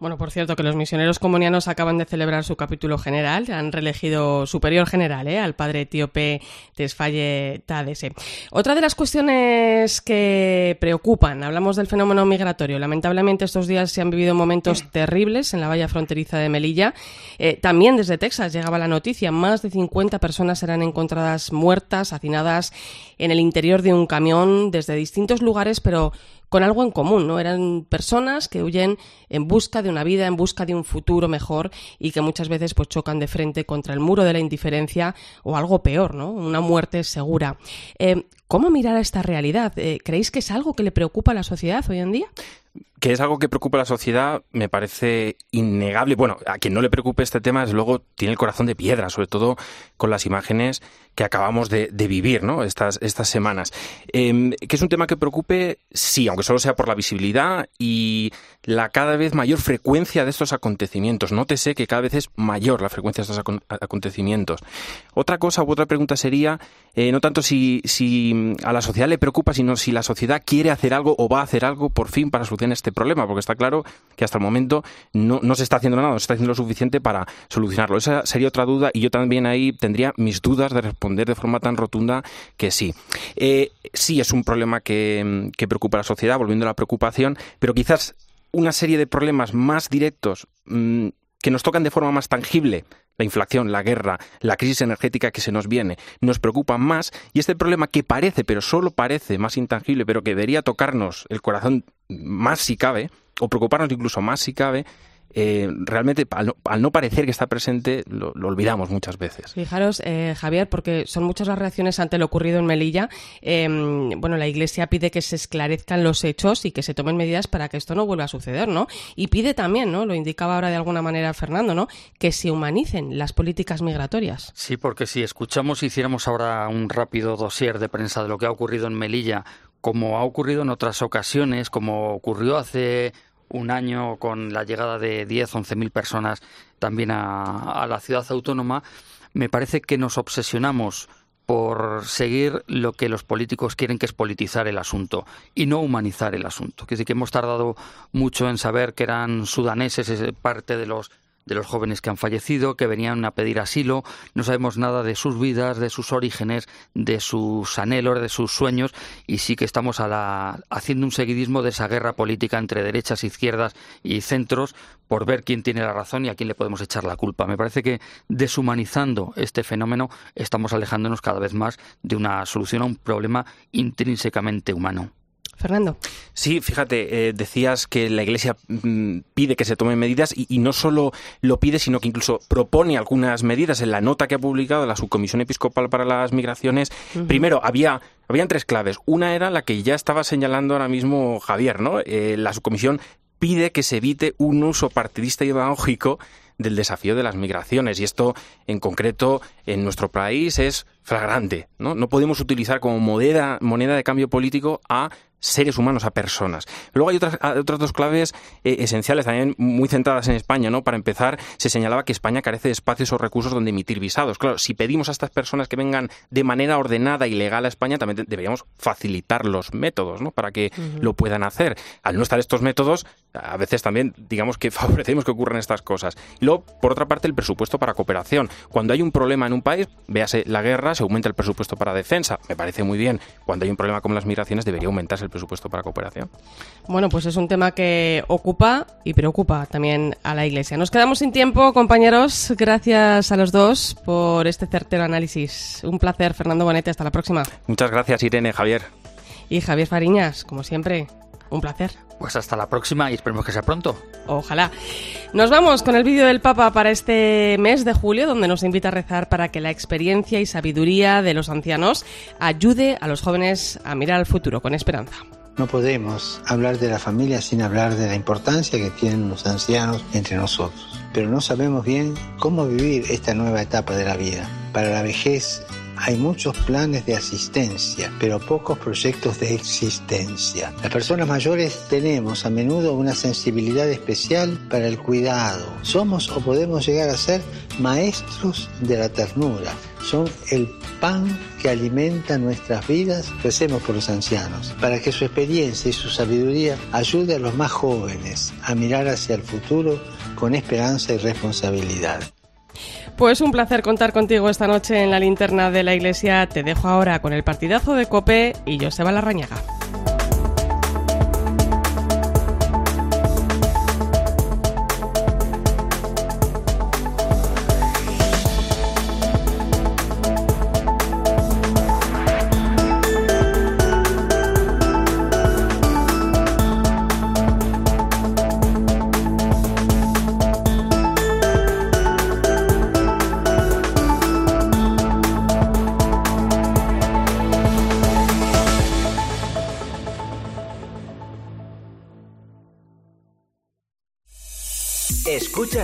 Bueno, por cierto, que los misioneros comunianos acaban de celebrar su capítulo general, han reelegido superior general ¿eh? al padre etíope Tesfaye Tadese. Otra de las cuestiones que preocupan, hablamos del fenómeno migratorio. Lamentablemente estos días se han vivido momentos terribles en la valla fronteriza de Melilla. Eh, también desde Texas llegaba la noticia, más de 50 personas serán encontradas muertas, hacinadas en el interior de un camión desde distintos lugares, pero con algo en común, ¿no? Eran personas que huyen en busca de una vida, en busca de un futuro mejor y que muchas veces pues chocan de frente contra el muro de la indiferencia o algo peor, ¿no? Una muerte segura. Eh, ¿Cómo mirar a esta realidad? Eh, ¿Creéis que es algo que le preocupa a la sociedad hoy en día? Que es algo que preocupa a la sociedad, me parece innegable. Bueno, a quien no le preocupe este tema, desde luego, tiene el corazón de piedra, sobre todo con las imágenes que acabamos de, vivir ¿no? estas, estas semanas. Em, que es un tema que preocupe, sí, aunque solo sea por la visibilidad y la cada vez mayor frecuencia de estos acontecimientos. Nótese que cada vez es mayor la frecuencia de estos acontecimientos. Otra cosa u otra pregunta sería, eh, no tanto si, si a la sociedad le preocupa, sino si la sociedad quiere hacer algo o va a hacer algo por fin para solucionar este problema, porque está claro que hasta el momento no, no se está haciendo nada, no se está haciendo lo suficiente para solucionarlo. Esa sería otra duda y yo también ahí tendría mis dudas de responder de forma tan rotunda que sí. Eh, sí es un problema que, preocupa a la sociedad, volviendo a la preocupación, pero quizás una serie de problemas más directos mm, que nos tocan de forma más tangible la inflación, la guerra, la crisis energética que se nos viene, nos preocupan más y este problema que parece, pero solo parece más intangible, pero que debería tocarnos el corazón más si cabe, o preocuparnos incluso más si cabe, eh, realmente al no, parecer que está presente, lo, olvidamos muchas veces. Fijaros, eh, Javier, porque son muchas las reacciones ante lo ocurrido en Melilla. Em, bueno, la Iglesia pide que se esclarezcan los hechos y que se tomen medidas para que esto no vuelva a suceder, ¿no? Y pide también, ¿no? Lo indicaba ahora de alguna manera Fernando, ¿no? Que se humanicen las políticas migratorias. Sí, porque si escuchamos, hiciéramos ahora un rápido dossier de prensa de lo que ha ocurrido en Melilla, como ha ocurrido en otras ocasiones, como ocurrió hace un año con la llegada de 10, 11 mil personas también a, la ciudad autónoma, me parece que nos obsesionamos por seguir lo que los políticos quieren que es politizar el asunto y no humanizar el asunto. Que sí que hemos tardado mucho en saber que eran sudaneses, es parte de los de los jóvenes que han fallecido, que venían a pedir asilo. No sabemos nada de sus vidas, de sus orígenes, de sus anhelos, de sus sueños, y sí que estamos a la, haciendo un seguidismo de esa guerra política entre derechas, izquierdas y centros por ver quién tiene la razón y a quién le podemos echar la culpa. Me parece que deshumanizando este fenómeno estamos alejándonos cada vez más de una solución a un problema intrínsecamente humano. Fernando. Sí, fíjate, eh, decías que la Iglesia mm, pide que se tomen medidas y, no solo lo pide, sino que incluso propone algunas medidas. En la nota que ha publicado la Subcomisión Episcopal para las Migraciones, primero había habían tres claves. Una era la que ya estaba señalando ahora mismo Javier, ¿no? Eh, la subcomisión pide que se evite un uso partidista y demagógico del desafío de las migraciones. Y esto, en concreto, en nuestro país es flagrante. No, no podemos utilizar como moneda, moneda de cambio político a seres humanos, a personas. Luego hay otras, otras dos claves eh, esenciales, también muy centradas en España, ¿no? Para empezar, se señalaba que España carece de espacios o recursos donde emitir visados. Claro, si pedimos a estas personas que vengan de manera ordenada y legal a España, también deberíamos facilitar los métodos, ¿no? Para que lo puedan hacer. Al no estar estos métodos, a veces también, digamos que *laughs* favorecemos que ocurran estas cosas. Y luego, por otra parte, el presupuesto para cooperación. Cuando hay un problema en un país, véase la guerra, se aumenta el presupuesto para defensa. Me parece muy bien. Cuando hay un problema como las migraciones, debería aumentarse el presupuesto para cooperación. Bueno, pues es un tema que ocupa y preocupa también a la Iglesia. Nos quedamos sin tiempo, compañeros. Gracias a los dos por este certero análisis. Un placer, Fernando Bonete. Hasta la próxima. Muchas gracias, Irene, Javier. Y Javier Fariñas, como siempre, un placer. Pues hasta la próxima y esperemos que sea pronto. Ojalá. Nos vamos con el vídeo del Papa para este mes de julio, donde nos invita a rezar para que la experiencia y sabiduría de los ancianos ayude a los jóvenes a mirar al futuro con esperanza. No podemos hablar de la familia sin hablar de la importancia que tienen los ancianos entre nosotros. Pero no sabemos bien cómo vivir esta nueva etapa de la vida. Para la vejez hay muchos planes de asistencia, pero pocos proyectos de existencia. Las personas mayores tenemos a menudo una sensibilidad especial para el cuidado. Somos o podemos llegar a ser maestros de la ternura. Son el pan que alimenta nuestras vidas. Recemos por los ancianos, para que su experiencia y su sabiduría ayude a los más jóvenes a mirar hacia el futuro con esperanza y responsabilidad. Pues un placer contar contigo esta noche en la linterna de la iglesia. Te dejo ahora con el partidazo de Cope y Joseba Larrañaga.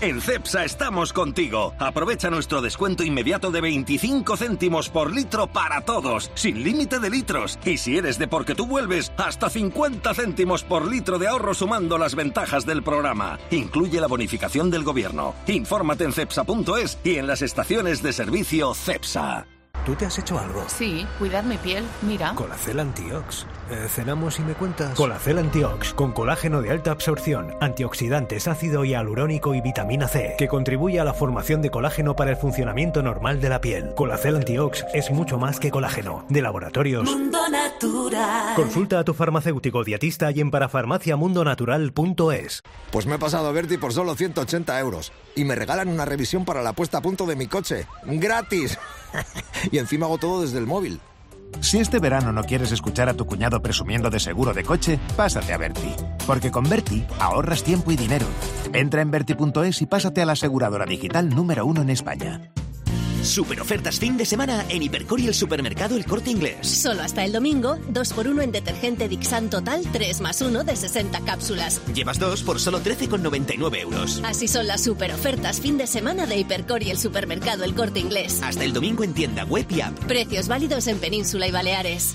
En CEPSA estamos contigo. Aprovecha nuestro descuento inmediato de 25 céntimos por litro para todos, sin límite de litros. Y si eres de porque tú vuelves, hasta 50 céntimos por litro de ahorro sumando las ventajas del programa. Incluye la bonificación del gobierno. Infórmate en cepsa.es y en las estaciones de servicio CEPSA. ¿Tú te has hecho algo? Sí, cuidar mi piel. Mira. Colacel Antiox. Eh, cenamos y me cuentas. Colacel Antiox, con colágeno de alta absorción, antioxidantes, ácido hialurónico y vitamina C, que contribuye a la formación de colágeno para el funcionamiento normal de la piel. Colacel Antiox es mucho más que colágeno. De laboratorios. Mundo Natural. Consulta a tu farmacéutico dietista y en parafarmaciamundonatural.es. Pues me he pasado a Berti por solo 180 euros y me regalan una revisión para la puesta a punto de mi coche. ¡Gratis! *laughs* y encima hago todo desde el móvil. Si este verano no quieres escuchar a tu cuñado presumiendo de seguro de coche, pásate a Berti. Porque con Berti ahorras tiempo y dinero. Entra en Berti.es y pásate a la aseguradora digital número uno en España. Super ofertas fin de semana en Hipercor y el supermercado El Corte Inglés. Solo hasta el domingo, 2x1 en detergente Dixan Total 3 más 1 de 60 cápsulas. Llevas dos por solo 13,99 euros. Así son las super ofertas fin de semana de Hipercor y el supermercado El Corte Inglés. Hasta el domingo en tienda web y app. Precios válidos en Península y Baleares.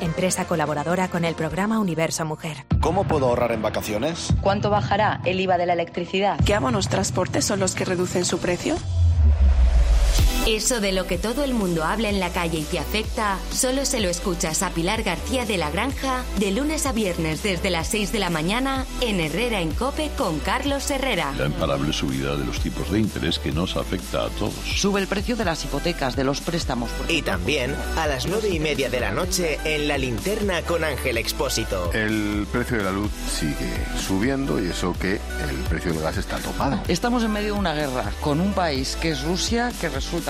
Empresa colaboradora con el programa Universo Mujer. ¿Cómo puedo ahorrar en vacaciones? ¿Cuánto bajará el IVA de la electricidad? ¿Qué abonos transportes son los que reducen su precio? Eso de lo que todo el mundo habla en la calle y te afecta, solo se lo escuchas a Pilar García de la Granja de lunes a viernes desde las 6 de la mañana en Herrera en Cope con Carlos Herrera. La imparable subida de los tipos de interés que nos afecta a todos. Sube el precio de las hipotecas, de los préstamos. Y también a las nueve y media de la noche en La Linterna con Ángel Expósito. El precio de la luz sigue subiendo y eso que el precio del gas está topado. Estamos en medio de una guerra con un país que es Rusia que resulta.